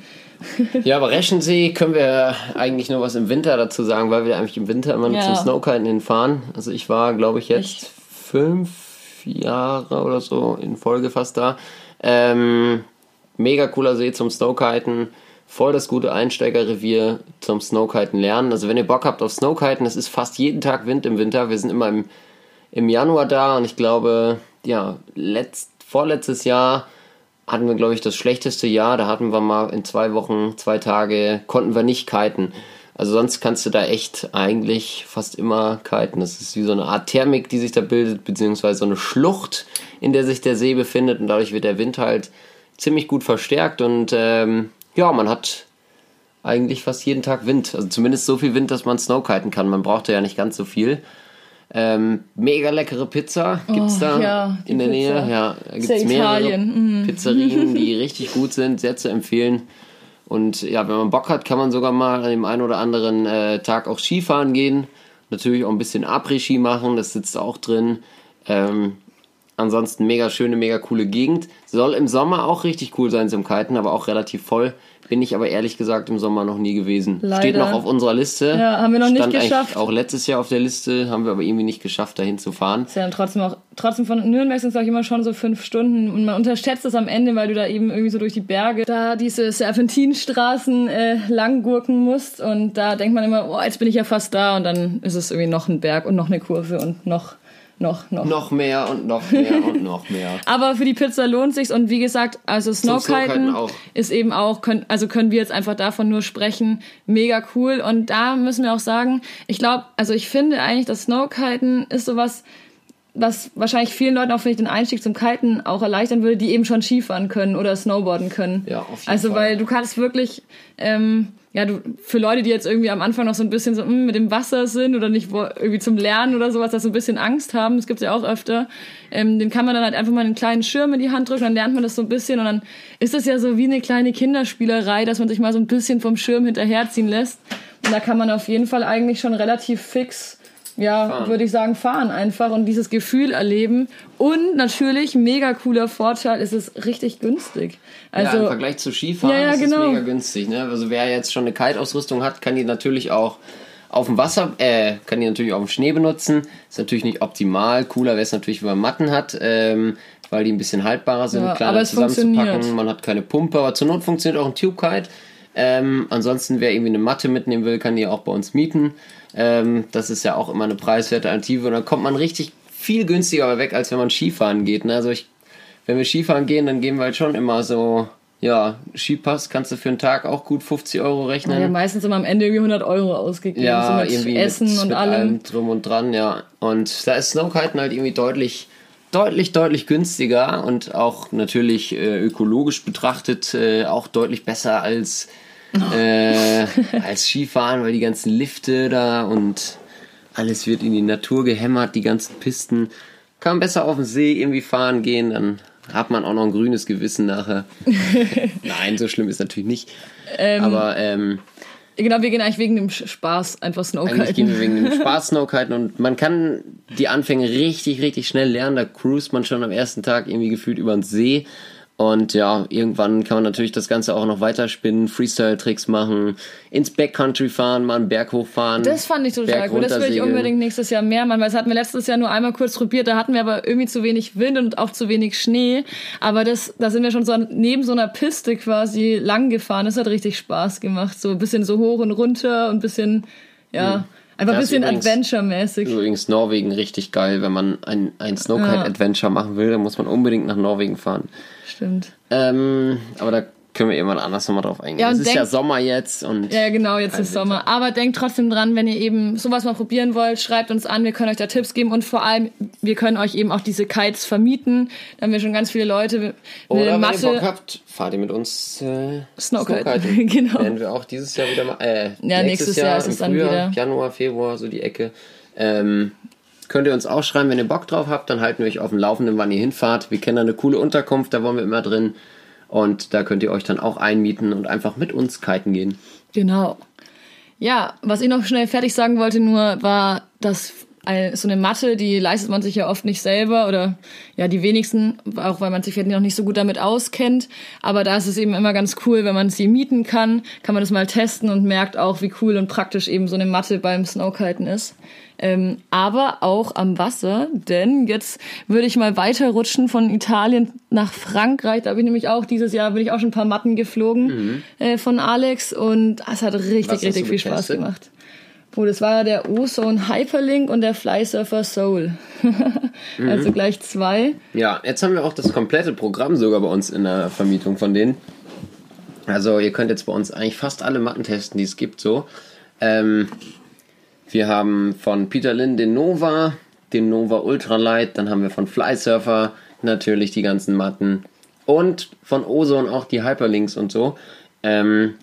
Ja, aber Reschensee können wir eigentlich nur was im Winter dazu sagen, weil wir eigentlich im Winter immer ja. zum Snowkiten hinfahren. Also ich war, glaube ich, jetzt Echt? fünf Jahre oder so in Folge fast da. Ähm, mega cooler See zum Snowkiten, voll das gute Einsteigerrevier zum Snowkiten lernen. Also wenn ihr Bock habt auf Snowkiten, es ist fast jeden Tag Wind im Winter. Wir sind immer im, im Januar da und ich glaube, ja, letzt, vorletztes Jahr hatten wir, glaube ich, das schlechteste Jahr. Da hatten wir mal in zwei Wochen, zwei Tage, konnten wir nicht kiten. Also sonst kannst du da echt eigentlich fast immer kiten. Das ist wie so eine Art Thermik, die sich da bildet, beziehungsweise so eine Schlucht, in der sich der See befindet und dadurch wird der Wind halt ziemlich gut verstärkt und ähm, ja, man hat eigentlich fast jeden Tag Wind. Also zumindest so viel Wind, dass man Snowkiten kann. Man braucht ja nicht ganz so viel. Ähm, mega leckere Pizza gibt es oh, da ja, in der Pizza. Nähe. Ja, da gibt es mehrere mhm. Pizzerien, die richtig gut sind, sehr zu empfehlen. Und ja, wenn man Bock hat, kann man sogar mal an dem einen oder anderen äh, Tag auch Skifahren gehen. Natürlich auch ein bisschen Après-Ski machen, das sitzt auch drin. Ähm, Ansonsten mega schöne, mega coole Gegend. Soll im Sommer auch richtig cool sein zum Kiten, aber auch relativ voll. Bin ich aber ehrlich gesagt im Sommer noch nie gewesen. Leider. Steht noch auf unserer Liste. Ja, haben wir noch Stand nicht geschafft. Auch letztes Jahr auf der Liste haben wir aber irgendwie nicht geschafft, dahin zu fahren. Ist ja dann trotzdem auch, trotzdem von Nürnberg sind es auch immer schon so fünf Stunden und man unterschätzt es am Ende, weil du da eben irgendwie so durch die Berge da diese Serpentinstraßen äh, langgurken musst und da denkt man immer, oh, jetzt bin ich ja fast da und dann ist es irgendwie noch ein Berg und noch eine Kurve und noch noch, noch. Noch mehr und noch mehr und noch mehr. Aber für die Pizza lohnt sich's und wie gesagt, also Snowkiten ist eben auch, können, also können wir jetzt einfach davon nur sprechen, mega cool und da müssen wir auch sagen, ich glaube, also ich finde eigentlich, dass Snowkiten ist sowas, was wahrscheinlich vielen Leuten auch vielleicht den Einstieg zum Kiten auch erleichtern würde, die eben schon Skifahren können oder Snowboarden können. Ja, auf jeden also, Fall. weil du kannst wirklich, ähm, ja, du, für Leute, die jetzt irgendwie am Anfang noch so ein bisschen so mh, hm, mit dem Wasser sind oder nicht irgendwie zum Lernen oder sowas, da so ein bisschen Angst haben, das gibt's ja auch öfter, ähm, den kann man dann halt einfach mal einen kleinen Schirm in die Hand drücken, dann lernt man das so ein bisschen und dann ist das ja so wie eine kleine Kinderspielerei, dass man sich mal so ein bisschen vom Schirm hinterherziehen lässt. Und da kann man auf jeden Fall eigentlich schon relativ fix ja, würde ich sagen, fahren einfach und dieses Gefühl erleben. Und natürlich, mega cooler Vorteil, ist es richtig günstig. Also, ja, im Vergleich zu Skifahren ja, ja, ist genau. es mega günstig. Ne? Also wer jetzt schon eine Kite-Ausrüstung hat, kann die natürlich auch auf dem Wasser, äh, kann die natürlich auch im Schnee benutzen. Ist natürlich nicht optimal. Cooler wäre es natürlich, wenn man Matten hat, ähm, weil die ein bisschen haltbarer sind, ja, kleiner zusammenzupacken. Man hat keine Pumpe, aber zur Not funktioniert auch ein Tube-Kite. Ähm, ansonsten, wer irgendwie eine Matte mitnehmen will, kann die auch bei uns mieten. Ähm, das ist ja auch immer eine preiswerte Alternative und dann kommt man richtig viel günstiger weg, als wenn man Skifahren geht. Ne? Also ich, wenn wir Skifahren gehen, dann gehen wir halt schon immer so, ja, Skipass kannst du für einen Tag auch gut 50 Euro rechnen. Ja, meistens immer am Ende irgendwie 100 Euro ausgegeben. Ja, so irgendwie Essen mit, und mit allem. allem. Drum und dran, ja. Und da ist Snowkiten halt irgendwie deutlich, deutlich, deutlich günstiger und auch natürlich äh, ökologisch betrachtet äh, auch deutlich besser als äh, als Skifahren, weil die ganzen Lifte da und alles wird in die Natur gehämmert, die ganzen Pisten. Kann man besser auf den See irgendwie fahren gehen, dann hat man auch noch ein grünes Gewissen nachher. Nein, so schlimm ist natürlich nicht. Ähm, Aber ähm, Genau, wir gehen eigentlich wegen dem Spaß einfach Snowkiten. Eigentlich gehen wir wegen dem Spaß Snowkiten und man kann die Anfänge richtig, richtig schnell lernen. Da cruist man schon am ersten Tag irgendwie gefühlt über den See und ja, irgendwann kann man natürlich das Ganze auch noch weiterspinnen, Freestyle-Tricks machen, ins Backcountry fahren, mal einen Berg hochfahren. Das fand ich total gut. Das will ich unbedingt nächstes Jahr mehr machen, weil das hatten wir letztes Jahr nur einmal kurz probiert. Da hatten wir aber irgendwie zu wenig Wind und auch zu wenig Schnee. Aber das, da sind wir schon so neben so einer Piste quasi lang gefahren. Das hat richtig Spaß gemacht. So ein bisschen so hoch und runter und ein bisschen, ja. Mhm. Einfach ein bisschen Adventure-mäßig. Übrigens Norwegen richtig geil. Wenn man ein, ein Snowkite-Adventure ja. machen will, dann muss man unbedingt nach Norwegen fahren. Stimmt. Ähm, aber da können wir irgendwann anders nochmal drauf eingehen. Ja, es ist ja Sommer jetzt und. Ja, genau, jetzt ist Sommer. Aber denkt trotzdem dran, wenn ihr eben sowas mal probieren wollt, schreibt uns an, wir können euch da Tipps geben und vor allem, wir können euch eben auch diese Kites vermieten. Da haben wir schon ganz viele Leute. Oder Matte, wenn ihr Bock habt, fahrt ihr mit uns äh, Snowkite. genau. Werden wir auch dieses Jahr wieder mal. Äh, ja, nächstes, nächstes Jahr, Jahr ist es dann wieder. Januar, Februar, so die Ecke. Ähm, könnt ihr uns auch schreiben, wenn ihr Bock drauf habt, dann halten wir euch auf dem Laufenden, wann ihr hinfahrt. Wir kennen da eine coole Unterkunft, da wollen wir immer drin. Und da könnt ihr euch dann auch einmieten und einfach mit uns kiten gehen. Genau. Ja, was ich noch schnell fertig sagen wollte, nur war, dass so eine Matte, die leistet man sich ja oft nicht selber oder ja, die wenigsten, auch weil man sich vielleicht noch nicht so gut damit auskennt. Aber da ist es eben immer ganz cool, wenn man sie mieten kann, kann man das mal testen und merkt auch, wie cool und praktisch eben so eine Matte beim Snowkiten ist ähm, aber auch am Wasser, denn jetzt würde ich mal weiterrutschen von Italien nach Frankreich. Da bin ich nämlich auch dieses Jahr bin ich auch schon ein paar Matten geflogen mhm. äh, von Alex und es hat richtig richtig viel Spaß gemacht. Oh, das war der Ozone Hyperlink und der Flysurfer Soul. also mhm. gleich zwei. Ja, jetzt haben wir auch das komplette Programm sogar bei uns in der Vermietung von denen. Also ihr könnt jetzt bei uns eigentlich fast alle Matten testen, die es gibt so. Ähm, wir haben von Peter Lynn den Nova, den Nova Ultralight, dann haben wir von Flysurfer natürlich die ganzen Matten und von Ozone auch die Hyperlinks und so. Ähm,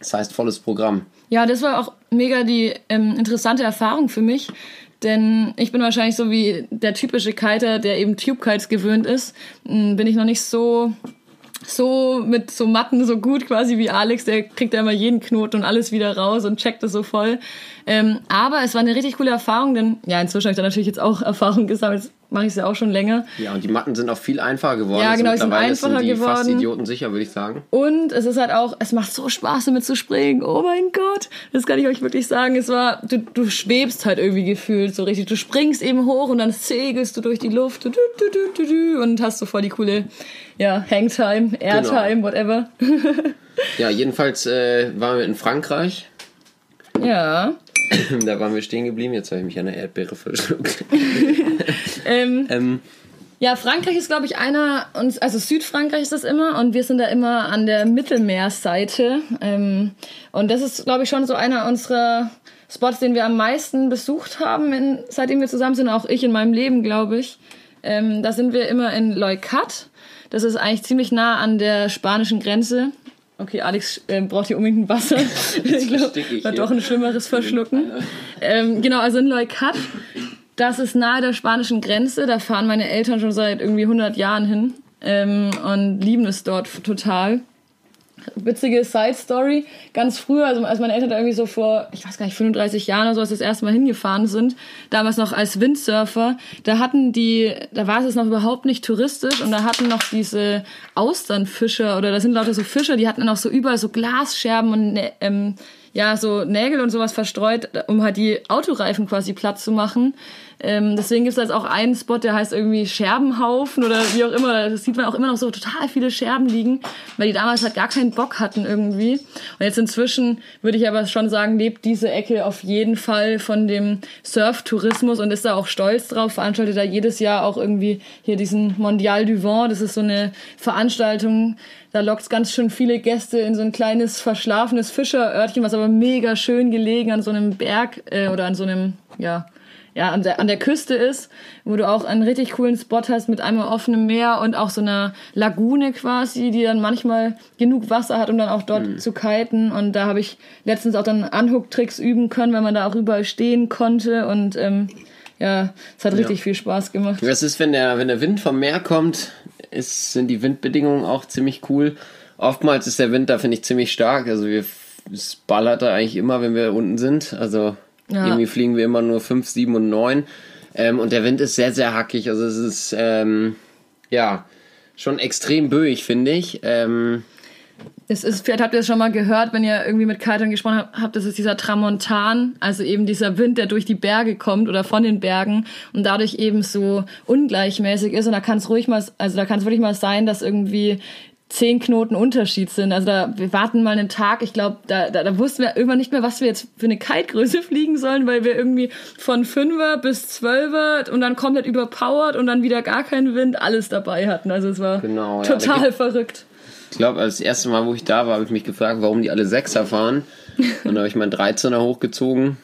das heißt volles Programm. Ja, das war auch mega die ähm, interessante Erfahrung für mich, denn ich bin wahrscheinlich so wie der typische Kiter, der eben Tube Kites gewöhnt ist, bin ich noch nicht so so mit so Matten so gut quasi wie Alex, der kriegt ja immer jeden Knoten und alles wieder raus und checkt es so voll. Ähm, aber es war eine richtig coole Erfahrung, denn ja, inzwischen habe ich da natürlich jetzt auch Erfahrung gesammelt. Mache ich es ja auch schon länger. Ja, und die Matten sind auch viel einfacher geworden. Ja, genau, also die sind einfacher sind die geworden. Fast Idioten sicher, würde ich sagen. Und es ist halt auch, es macht so Spaß damit zu springen. Oh mein Gott, das kann ich euch wirklich sagen. Es war, du, du schwebst halt irgendwie gefühlt so richtig. Du springst eben hoch und dann segelst du durch die Luft du, du, und hast so voll die coole, ja, Hangtime, Airtime, genau. whatever. ja, jedenfalls äh, waren wir in Frankreich. Ja. da waren wir stehen geblieben, jetzt habe ich mich an der Erdbeere verschluckt. ähm, ähm, ja, Frankreich ist, glaube ich, einer, also Südfrankreich ist das immer und wir sind da immer an der Mittelmeerseite. Ähm, und das ist, glaube ich, schon so einer unserer Spots, den wir am meisten besucht haben, in, seitdem wir zusammen sind, auch ich in meinem Leben, glaube ich. Ähm, da sind wir immer in Leucat. Das ist eigentlich ziemlich nah an der spanischen Grenze. Okay, Alex äh, braucht hier unbedingt ein Wasser. ich glaube, hat doch ein schlimmeres Verschlucken. Ähm, genau, also in Leucat, das ist nahe der spanischen Grenze. Da fahren meine Eltern schon seit irgendwie 100 Jahren hin ähm, und lieben es dort total witzige Side Story. Ganz früher, also als meine Eltern da irgendwie so vor, ich weiß gar nicht, 35 Jahren oder so, als das erste Mal hingefahren sind, damals noch als Windsurfer, da hatten die, da war es noch überhaupt nicht touristisch und da hatten noch diese Austernfischer oder da sind lauter so Fischer, die hatten noch so überall so Glasscherben und ähm, ja, so Nägel und sowas verstreut, um halt die Autoreifen quasi platt zu machen. Ähm, deswegen gibt es jetzt auch einen Spot, der heißt irgendwie Scherbenhaufen oder wie auch immer. Da sieht man auch immer noch so total viele Scherben liegen, weil die damals halt gar keinen Bock hatten irgendwie. Und jetzt inzwischen würde ich aber schon sagen, lebt diese Ecke auf jeden Fall von dem Surftourismus und ist da auch stolz drauf. Veranstaltet da jedes Jahr auch irgendwie hier diesen Mondial du Vent. Das ist so eine Veranstaltung, da lockt ganz schön viele Gäste in so ein kleines verschlafenes Fischerörtchen, was aber mega schön gelegen an so einem Berg äh, oder an so einem, ja, ja, an der, an der Küste ist, wo du auch einen richtig coolen Spot hast mit einem offenen Meer und auch so einer Lagune quasi, die dann manchmal genug Wasser hat, um dann auch dort mhm. zu kiten. Und da habe ich letztens auch dann Anhook-Tricks üben können, weil man da auch überall stehen konnte und ähm, ja, es hat richtig ja. viel Spaß gemacht. Was ist, wenn der, wenn der Wind vom Meer kommt, ist, sind die Windbedingungen auch ziemlich cool. Oftmals ist der Wind da, finde ich, ziemlich stark. Also wir es ballert da eigentlich immer, wenn wir unten sind. Also ja. irgendwie fliegen wir immer nur 5, 7 und 9. Ähm, und der Wind ist sehr, sehr hackig. Also es ist, ähm, ja, schon extrem böig, finde ich. Ähm, es ist, vielleicht habt ihr es schon mal gehört, wenn ihr irgendwie mit Kitern gesprochen habt, das ist dieser Tramontan, also eben dieser Wind, der durch die Berge kommt oder von den Bergen und dadurch eben so ungleichmäßig ist. Und da kann es ruhig mal, also da kann es wirklich mal sein, dass irgendwie zehn Knoten Unterschied sind. Also da, wir warten mal einen Tag, ich glaube, da, da, da wussten wir irgendwann nicht mehr, was wir jetzt für eine Kite-Größe fliegen sollen, weil wir irgendwie von Fünfer bis Zwölfer und dann komplett überpowered und dann wieder gar keinen Wind alles dabei hatten. Also es war genau, total ja, verrückt. Ich glaube, als das erste Mal, wo ich da war, habe ich mich gefragt, warum die alle Sechser fahren. Und da habe ich meinen 13er hochgezogen,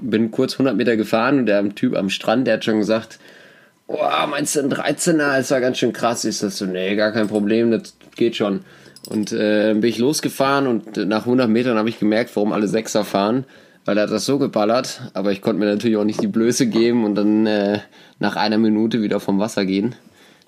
bin kurz 100 Meter gefahren und der Typ am Strand, der hat schon gesagt, oh, meinst du ein 13er? Das war ganz schön krass. Ich das so, nee, gar kein Problem, das geht schon. Und äh, dann bin ich losgefahren und nach 100 Metern habe ich gemerkt, warum alle Sechser fahren, weil er hat das so geballert. Aber ich konnte mir natürlich auch nicht die Blöße geben und dann äh, nach einer Minute wieder vom Wasser gehen.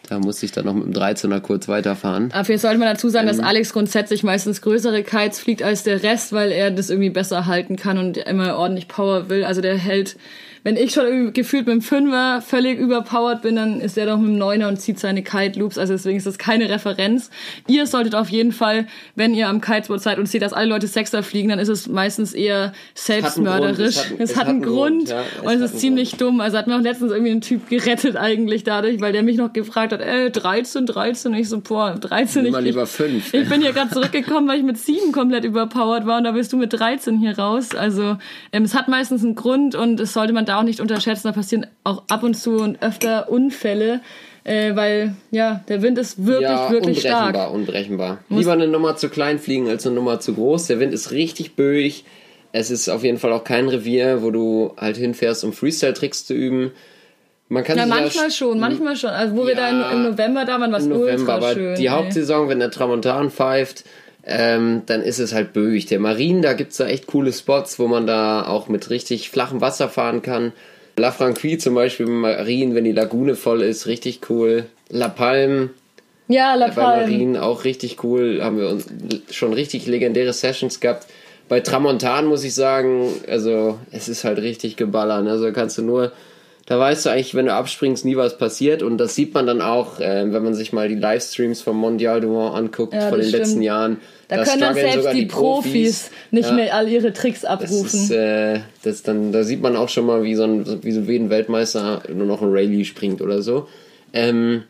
Da musste ich dann noch mit dem 13er kurz weiterfahren. Dafür sollte man dazu sagen, ähm, dass Alex grundsätzlich meistens größere Kites fliegt als der Rest, weil er das irgendwie besser halten kann und immer ordentlich Power will. Also der hält wenn ich schon gefühlt mit dem Fünfer völlig überpowered bin, dann ist er doch mit dem Neuner und zieht seine Kite Loops. Also deswegen ist das keine Referenz. Ihr solltet auf jeden Fall, wenn ihr am Kitesport seid und seht, dass alle Leute Sechster fliegen, dann ist es meistens eher selbstmörderisch. Es hat, es hat einen Grund, ja, es und es ist ziemlich Grund. dumm. Also hat mir auch letztens irgendwie ein Typ gerettet eigentlich dadurch, weil der mich noch gefragt hat, ey, 13, 13. Ich so, boah, 13. Immer ich, lieber 5. Ich bin hier gerade zurückgekommen, weil ich mit 7 komplett überpowered war und da bist du mit 13 hier raus. Also ähm, es hat meistens einen Grund und es sollte man da auch nicht unterschätzen. Da passieren auch ab und zu und öfter Unfälle. Äh, weil ja, der Wind ist wirklich, ja, wirklich unberechenbar, stark. Unberechenbar, Lieber eine Nummer zu klein fliegen als eine Nummer zu groß. Der Wind ist richtig böig. Es ist auf jeden Fall auch kein Revier, wo du halt hinfährst, um Freestyle-Tricks zu üben. Man kann ja, manchmal schon, manchmal schon. Also wo ja, wir da im, November da waren, war es ultra aber schön. Die ey. Hauptsaison, wenn der Tramontan pfeift, ähm, dann ist es halt böig. Der Marien, da gibt es da echt coole Spots, wo man da auch mit richtig flachem Wasser fahren kann. La Franquille zum Beispiel Marien, wenn die Lagune voll ist, richtig cool. La Palme. Ja, La Palme. Bei Marien auch richtig cool. Haben wir uns schon richtig legendäre Sessions gehabt. Bei Tramontan muss ich sagen, also es ist halt richtig geballert. Also kannst du nur da weißt du eigentlich, wenn du abspringst, nie was passiert. Und das sieht man dann auch, äh, wenn man sich mal die Livestreams vom Mondial du Mans anguckt ja, von den stimmt. letzten Jahren. Da, können dann selbst die, die Profis, Profis, nicht ja, mehr all ihre Tricks abrufen. Das ist, äh, das dann, da sieht man auch schon mal, wie so ein, wie so ein Weltmeister nur noch ein Rallye springt oder so. Ähm,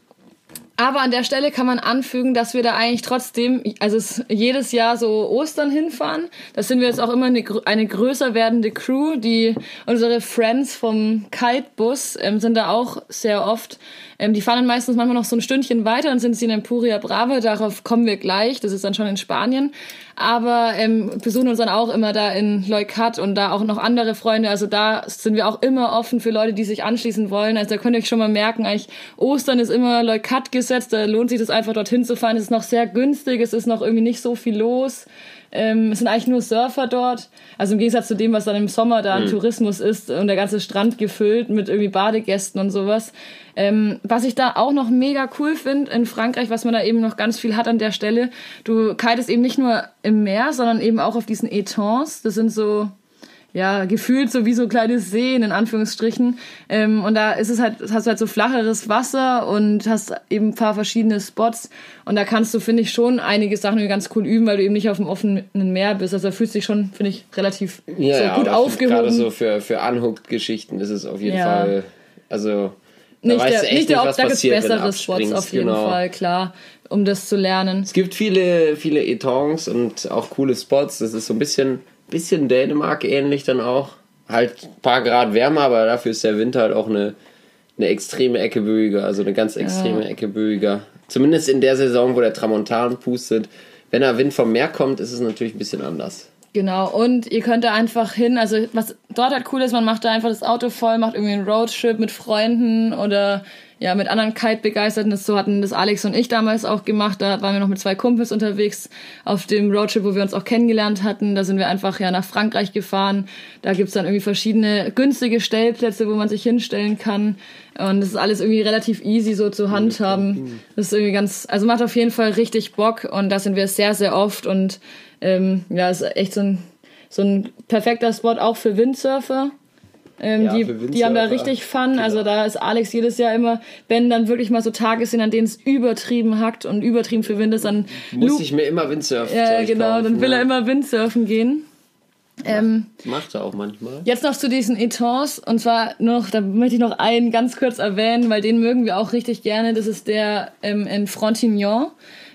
aber an der Stelle kann man anfügen, dass wir da eigentlich trotzdem, also es, jedes Jahr so Ostern hinfahren. Da sind wir jetzt auch immer eine, eine größer werdende Crew. Die unsere Friends vom Kite-Bus ähm, sind da auch sehr oft. Ähm, die fahren dann meistens manchmal noch so ein Stündchen weiter, dann sind sie in Empuria Brava. Darauf kommen wir gleich. Das ist dann schon in Spanien aber ähm, besuchen uns dann auch immer da in Leukat und da auch noch andere Freunde. Also da sind wir auch immer offen für Leute, die sich anschließen wollen. Also da könnt ihr euch schon mal merken, eigentlich Ostern ist immer Leukat gesetzt, da lohnt sich das einfach dorthin zu fahren. Es ist noch sehr günstig, es ist noch irgendwie nicht so viel los. Ähm, es sind eigentlich nur Surfer dort. Also im Gegensatz zu dem, was dann im Sommer da mhm. Tourismus ist und der ganze Strand gefüllt mit irgendwie Badegästen und sowas. Ähm, was ich da auch noch mega cool finde in Frankreich, was man da eben noch ganz viel hat an der Stelle, du kitest eben nicht nur im Meer, sondern eben auch auf diesen Etons. Das sind so ja, gefühlt so wie so kleine Seen, in Anführungsstrichen. Ähm, und da ist es halt, hast du halt so flacheres Wasser und hast eben ein paar verschiedene Spots. Und da kannst du, finde ich, schon einige Sachen ganz cool üben, weil du eben nicht auf dem offenen Meer bist. Also da fühlst du dich schon, finde ich, relativ ja, so ja, gut aufgehoben. Gerade so für, für Unhooked-Geschichten ist es auf jeden ja. Fall, also nicht der, nicht, nicht der, da gibt es bessere Spots auf jeden genau. Fall, klar, um das zu lernen. Es gibt viele, viele Etons und auch coole Spots. Das ist so ein bisschen bisschen Dänemark ähnlich dann auch. Halt ein paar Grad wärmer, aber dafür ist der Winter halt auch eine, eine extreme Ecke böiger, also eine ganz extreme ja. Ecke böiger. Zumindest in der Saison, wo der Tramontan pustet. Wenn der Wind vom Meer kommt, ist es natürlich ein bisschen anders. Genau, und ihr könnt da einfach hin, also was dort halt cool ist, man macht da einfach das Auto voll, macht irgendwie einen Roadtrip mit Freunden oder ja, mit anderen Kite-Begeisterten. Das so hatten das Alex und ich damals auch gemacht. Da waren wir noch mit zwei Kumpels unterwegs auf dem Roadtrip, wo wir uns auch kennengelernt hatten. Da sind wir einfach ja nach Frankreich gefahren. Da gibt's dann irgendwie verschiedene günstige Stellplätze, wo man sich hinstellen kann. Und das ist alles irgendwie relativ easy so zu handhaben. Das ist irgendwie ganz, also macht auf jeden Fall richtig Bock. Und da sind wir sehr, sehr oft. Und ähm, ja, ist echt so ein, so ein perfekter Spot auch für Windsurfer. Ähm, ja, die, die haben da richtig Fun. Genau. Also da ist Alex jedes Jahr immer, wenn dann wirklich mal so Tage sind, an denen es übertrieben hackt und übertrieben für Wind ist, dann muss ich mir immer Windsurfen. Ja, genau, kaufen, dann will ja. er immer Windsurfen gehen. Ähm, Macht er auch manchmal. Jetzt noch zu diesen Etons und zwar noch, da möchte ich noch einen ganz kurz erwähnen, weil den mögen wir auch richtig gerne. Das ist der ähm, in Frontignan.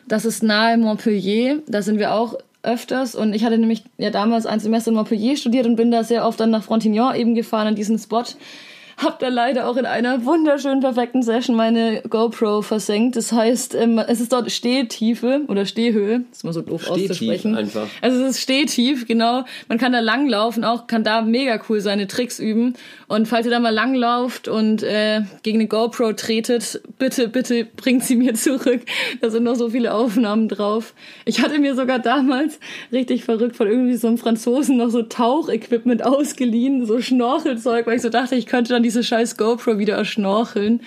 Das ist nahe Montpellier. Da sind wir auch öfters. Und ich hatte nämlich ja damals ein Semester in Montpellier studiert und bin da sehr oft dann nach Frontignan eben gefahren an diesen Spot habe da leider auch in einer wunderschönen, perfekten Session meine GoPro versenkt. Das heißt, ähm, es ist dort Stehtiefe oder Stehhöhe. Das ist mal so doof Stehtief auszusprechen. einfach. Also es ist Stehtief, genau. Man kann da langlaufen, auch kann da mega cool seine Tricks üben. Und falls ihr da mal langlauft und äh, gegen eine GoPro tretet, bitte, bitte bringt sie mir zurück. Da sind noch so viele Aufnahmen drauf. Ich hatte mir sogar damals richtig verrückt von irgendwie so einem Franzosen noch so Tauchequipment ausgeliehen, so Schnorchelzeug, weil ich so dachte, ich könnte dann diese scheiß GoPro wieder erschnorcheln.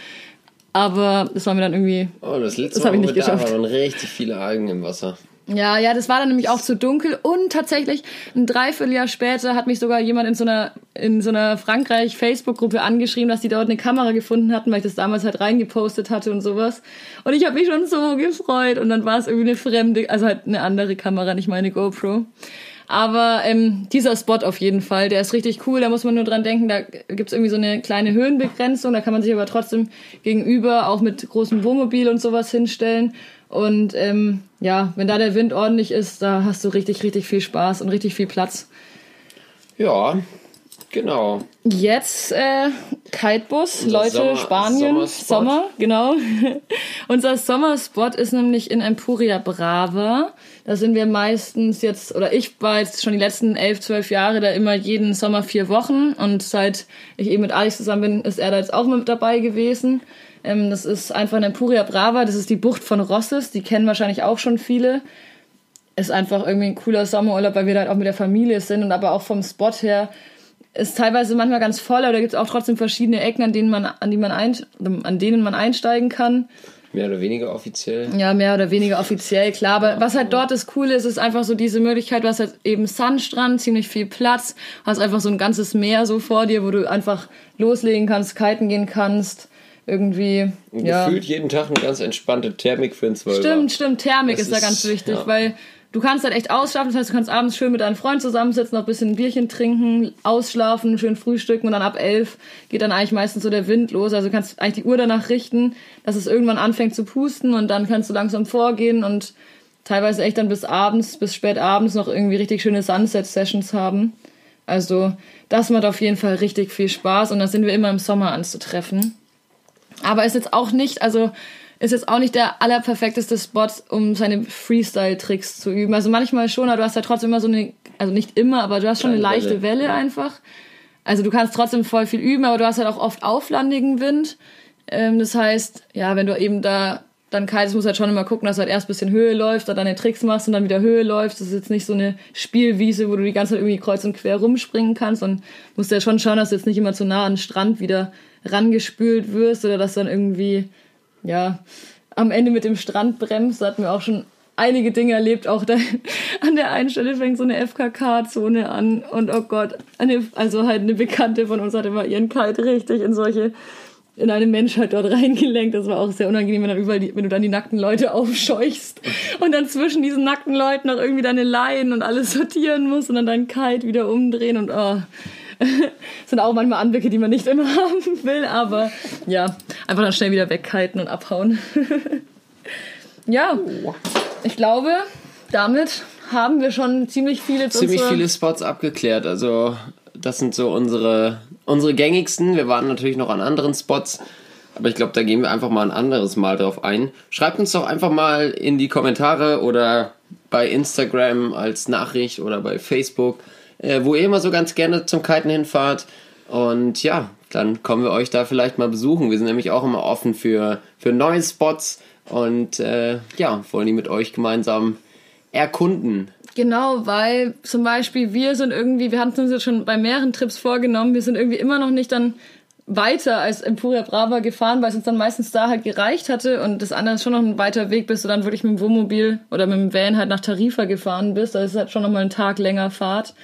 Aber das war mir dann irgendwie. Oh, das letzte das habe ich nicht geschafft. Da waren richtig viele Algen im Wasser. Ja, ja, das war dann nämlich auch zu dunkel und tatsächlich ein Dreivierteljahr später hat mich sogar jemand in so einer in so einer Frankreich Facebook Gruppe angeschrieben, dass die dort eine Kamera gefunden hatten, weil ich das damals halt reingepostet hatte und sowas. Und ich habe mich schon so gefreut und dann war es irgendwie eine fremde, also halt eine andere Kamera, nicht meine GoPro. Aber ähm, dieser Spot auf jeden Fall, der ist richtig cool. Da muss man nur dran denken, da gibt's irgendwie so eine kleine Höhenbegrenzung. Da kann man sich aber trotzdem gegenüber auch mit großem Wohnmobil und sowas hinstellen. Und ähm, ja, wenn da der Wind ordentlich ist, da hast du richtig, richtig viel Spaß und richtig viel Platz. Ja, Genau. Jetzt äh, Kitebus, Unser Leute, Sommer, Spanien, Sommer, genau. Unser Sommerspot ist nämlich in Empuria Brava. Da sind wir meistens jetzt, oder ich war jetzt schon die letzten elf, zwölf Jahre da immer jeden Sommer vier Wochen. Und seit ich eben mit Alex zusammen bin, ist er da jetzt auch mit dabei gewesen. Ähm, das ist einfach in Empuria Brava, das ist die Bucht von Rosses, die kennen wahrscheinlich auch schon viele. Ist einfach irgendwie ein cooler Sommerurlaub, weil wir da halt auch mit der Familie sind und aber auch vom Spot her ist teilweise manchmal ganz voll, aber da gibt es auch trotzdem verschiedene Ecken, an denen man, an, die man ein, an denen man einsteigen kann. Mehr oder weniger offiziell. Ja, mehr oder weniger offiziell, klar. Aber was halt dort das Coole ist, ist einfach so diese Möglichkeit, du hast halt eben Sandstrand, ziemlich viel Platz, hast einfach so ein ganzes Meer so vor dir, wo du einfach loslegen kannst, kiten gehen kannst irgendwie. Und ja. gefühlt jeden Tag eine ganz entspannte Thermik für einen Zwölfer. Stimmt, stimmt, Thermik ist, ist da ganz wichtig, ja. weil du kannst halt echt ausschlafen. Das heißt, du kannst abends schön mit deinem Freund zusammensitzen, noch ein bisschen ein Bierchen trinken, ausschlafen, schön frühstücken und dann ab elf geht dann eigentlich meistens so der Wind los. Also du kannst eigentlich die Uhr danach richten, dass es irgendwann anfängt zu pusten und dann kannst du langsam vorgehen und teilweise echt dann bis abends, bis spät abends noch irgendwie richtig schöne Sunset-Sessions haben. Also das macht auf jeden Fall richtig viel Spaß und da sind wir immer im Sommer anzutreffen. Aber ist jetzt auch nicht, also ist jetzt auch nicht der allerperfekteste Spot, um seine Freestyle-Tricks zu üben. Also manchmal schon, aber du hast ja trotzdem immer so eine, also nicht immer, aber du hast schon eine leichte Welle, Welle einfach. Also du kannst trotzdem voll viel üben, aber du hast halt auch oft auflandigen Wind. Ähm, das heißt, ja, wenn du eben da dann kaltes musst halt schon immer gucken, dass du halt erst ein bisschen Höhe läufst, dann deine Tricks machst und dann wieder Höhe läufst. Das ist jetzt nicht so eine Spielwiese, wo du die ganze Zeit irgendwie kreuz und quer rumspringen kannst und musst ja schon schauen, dass du jetzt nicht immer zu nah an den Strand wieder rangespült wirst oder dass dann irgendwie ja, am Ende mit dem Strand bremst. Da hatten wir auch schon einige Dinge erlebt. Auch da, an der einen Stelle fängt so eine FKK-Zone an. Und oh Gott, eine, also halt eine Bekannte von uns hatte mal ihren Kite richtig in solche in eine Menschheit dort reingelenkt. Das war auch sehr unangenehm, wenn, dann überall die, wenn du dann die nackten Leute aufscheuchst und dann zwischen diesen nackten Leuten noch irgendwie deine Leinen und alles sortieren musst und dann deinen Kite wieder umdrehen und oh, sind auch manchmal Anblicke, die man nicht immer haben will, aber ja, einfach dann schnell wieder weghalten und abhauen. ja, ich glaube, damit haben wir schon ziemlich viele ziemlich viele Spots abgeklärt. Also das sind so unsere unsere gängigsten. Wir waren natürlich noch an anderen Spots. Aber ich glaube, da gehen wir einfach mal ein anderes Mal drauf ein. Schreibt uns doch einfach mal in die Kommentare oder bei Instagram als Nachricht oder bei Facebook, äh, wo ihr immer so ganz gerne zum Kiten hinfahrt. Und ja, dann kommen wir euch da vielleicht mal besuchen. Wir sind nämlich auch immer offen für, für neue Spots und äh, ja, wollen die mit euch gemeinsam erkunden. Genau, weil zum Beispiel wir sind irgendwie, wir hatten uns jetzt schon bei mehreren Trips vorgenommen, wir sind irgendwie immer noch nicht dann weiter als Emporia Brava gefahren, weil es uns dann meistens da halt gereicht hatte und das andere ist schon noch ein weiter Weg, bis du dann wirklich mit dem Wohnmobil oder mit dem Van halt nach Tarifa gefahren bist. Das ist halt schon noch mal einen Tag länger Fahrt.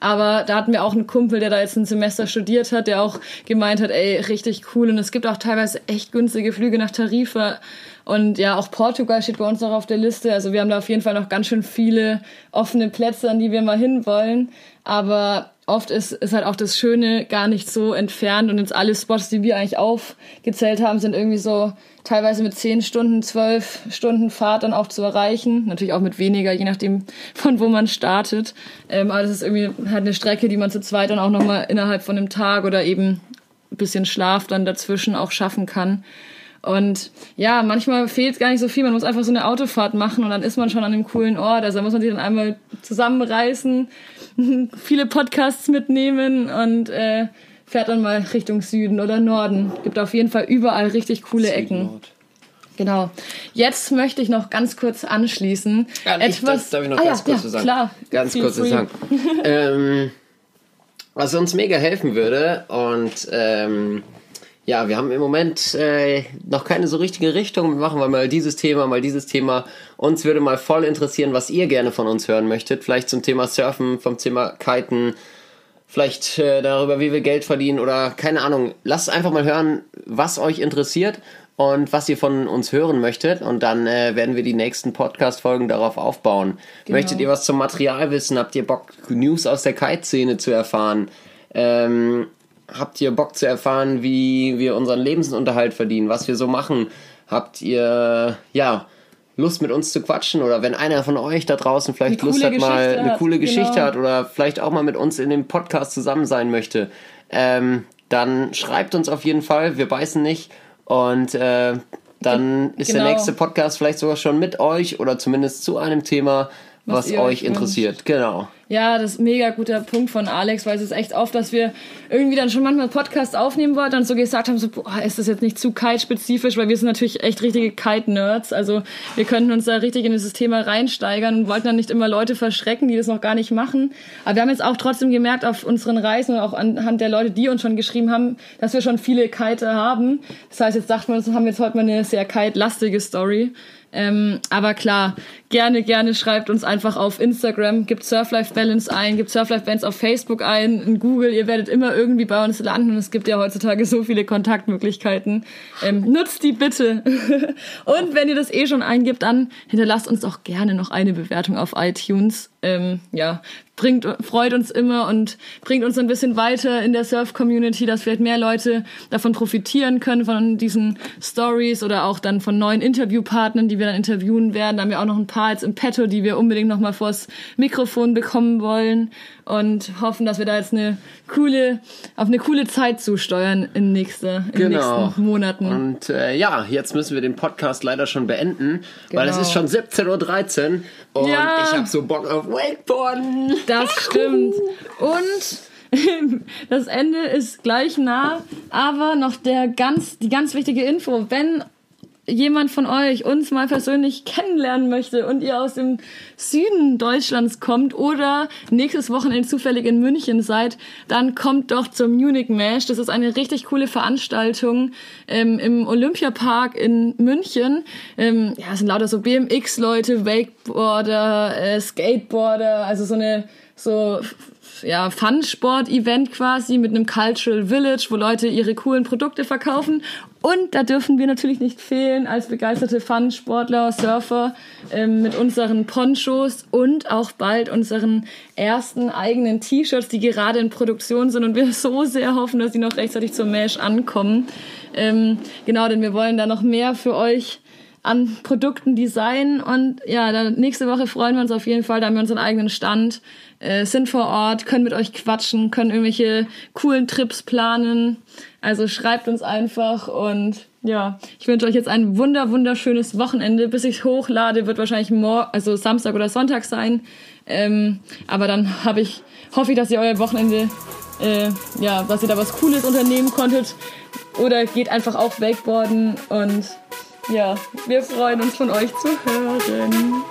Aber da hatten wir auch einen Kumpel, der da jetzt ein Semester studiert hat, der auch gemeint hat, ey, richtig cool. Und es gibt auch teilweise echt günstige Flüge nach Tarifa. Und ja, auch Portugal steht bei uns noch auf der Liste. Also wir haben da auf jeden Fall noch ganz schön viele offene Plätze, an die wir mal hinwollen. Aber oft ist, ist halt auch das Schöne gar nicht so entfernt und jetzt alle Spots, die wir eigentlich aufgezählt haben, sind irgendwie so teilweise mit 10 Stunden, 12 Stunden Fahrt dann auch zu erreichen. Natürlich auch mit weniger, je nachdem von wo man startet. Ähm, aber das ist irgendwie halt eine Strecke, die man zu zweit dann auch nochmal innerhalb von einem Tag oder eben ein bisschen Schlaf dann dazwischen auch schaffen kann. Und ja, manchmal fehlt gar nicht so viel. Man muss einfach so eine Autofahrt machen und dann ist man schon an einem coolen Ort. Also da muss man sich dann einmal zusammenreißen, viele Podcasts mitnehmen und äh, fährt dann mal Richtung Süden oder Norden. Gibt auf jeden Fall überall richtig coole Süden, Ecken. Nord. Genau. Jetzt möchte ich noch ganz kurz anschließen. Ja, etwas. Ich, darf ich noch ah, ganz ja, kurz ja, sagen? Klar. Ganz kurz sagen. ähm, was uns mega helfen würde und ähm, ja, wir haben im Moment äh, noch keine so richtige Richtung. Wir machen wir mal dieses Thema, mal dieses Thema. Uns würde mal voll interessieren, was ihr gerne von uns hören möchtet. Vielleicht zum Thema Surfen, vom Thema Kiten, vielleicht äh, darüber, wie wir Geld verdienen oder keine Ahnung. Lasst einfach mal hören, was euch interessiert und was ihr von uns hören möchtet. Und dann äh, werden wir die nächsten Podcast-Folgen darauf aufbauen. Genau. Möchtet ihr was zum Material wissen? Habt ihr Bock, News aus der Kite-Szene zu erfahren? Ähm, habt ihr Bock zu erfahren, wie wir unseren Lebensunterhalt verdienen, was wir so machen? Habt ihr, ja, Lust mit uns zu quatschen oder wenn einer von euch da draußen vielleicht Lust hat, Geschichte mal eine coole Geschichte genau. hat oder vielleicht auch mal mit uns in dem Podcast zusammen sein möchte, ähm, dann schreibt uns auf jeden Fall. Wir beißen nicht und äh, dann ist genau. der nächste Podcast vielleicht sogar schon mit euch oder zumindest zu einem Thema, was, was euch interessiert. Genau. Ja, das ist ein mega guter Punkt von Alex, weil es ist echt oft, dass wir irgendwie dann schon manchmal Podcasts aufnehmen wollten und so gesagt haben, so, boah, ist das jetzt nicht zu kite-spezifisch, weil wir sind natürlich echt richtige Kite-Nerds. Also wir könnten uns da richtig in dieses Thema reinsteigern und wollten dann nicht immer Leute verschrecken, die das noch gar nicht machen. Aber wir haben jetzt auch trotzdem gemerkt auf unseren Reisen und auch anhand der Leute, die uns schon geschrieben haben, dass wir schon viele Kite haben. Das heißt, jetzt dachten wir uns, haben wir jetzt heute mal eine sehr kite-lastige Story. Ähm, aber klar, gerne, gerne schreibt uns einfach auf Instagram, gibt Surflife Balance ein, gibt Surflife Bands auf Facebook ein, in Google, ihr werdet immer irgendwie bei uns landen und es gibt ja heutzutage so viele Kontaktmöglichkeiten. Ähm, nutzt die bitte. und wenn ihr das eh schon eingibt, dann hinterlasst uns auch gerne noch eine Bewertung auf iTunes. Ähm, ja, bringt, freut uns immer und bringt uns ein bisschen weiter in der Surf-Community, dass vielleicht mehr Leute davon profitieren können, von diesen Stories oder auch dann von neuen Interviewpartnern, die wir dann interviewen werden. Da haben wir auch noch ein paar jetzt im Petto, die wir unbedingt noch mal vors Mikrofon bekommen wollen und hoffen, dass wir da jetzt eine coole, auf eine coole Zeit zusteuern in, nächste, in genau. den nächsten Monaten. Und äh, ja, jetzt müssen wir den Podcast leider schon beenden, genau. weil es ist schon 17.13 Uhr und ja. ich habe so Bock auf Wakeboarden. Das stimmt. Und das Ende ist gleich nah, aber noch der ganz, die ganz wichtige Info. Wenn jemand von euch uns mal persönlich kennenlernen möchte und ihr aus dem Süden Deutschlands kommt oder nächstes Wochenende zufällig in München seid, dann kommt doch zum Munich Mash. Das ist eine richtig coole Veranstaltung ähm, im Olympiapark in München. Ähm, ja, es sind lauter so BMX-Leute, Wakeboarder, äh, Skateboarder, also so eine so ja, Fun-Sport-Event quasi mit einem Cultural Village, wo Leute ihre coolen Produkte verkaufen. Und da dürfen wir natürlich nicht fehlen als begeisterte Fun-Sportler, Surfer ähm, mit unseren Ponchos und auch bald unseren ersten eigenen T-Shirts, die gerade in Produktion sind und wir so sehr hoffen, dass sie noch rechtzeitig zum Mesh ankommen. Ähm, genau, denn wir wollen da noch mehr für euch an Produkten designen und ja, dann nächste Woche freuen wir uns auf jeden Fall, da haben wir unseren eigenen Stand äh, sind vor Ort, können mit euch quatschen, können irgendwelche coolen Trips planen. Also schreibt uns einfach und ja, ich wünsche euch jetzt ein wunder, wunderschönes Wochenende. Bis ich hochlade, wird wahrscheinlich morgen, also Samstag oder Sonntag sein. Ähm, aber dann habe ich, hoffe ich, dass ihr euer Wochenende, äh, ja, dass ihr da was Cooles unternehmen konntet. Oder geht einfach auch Wakeboarden und ja, wir freuen uns von euch zu hören.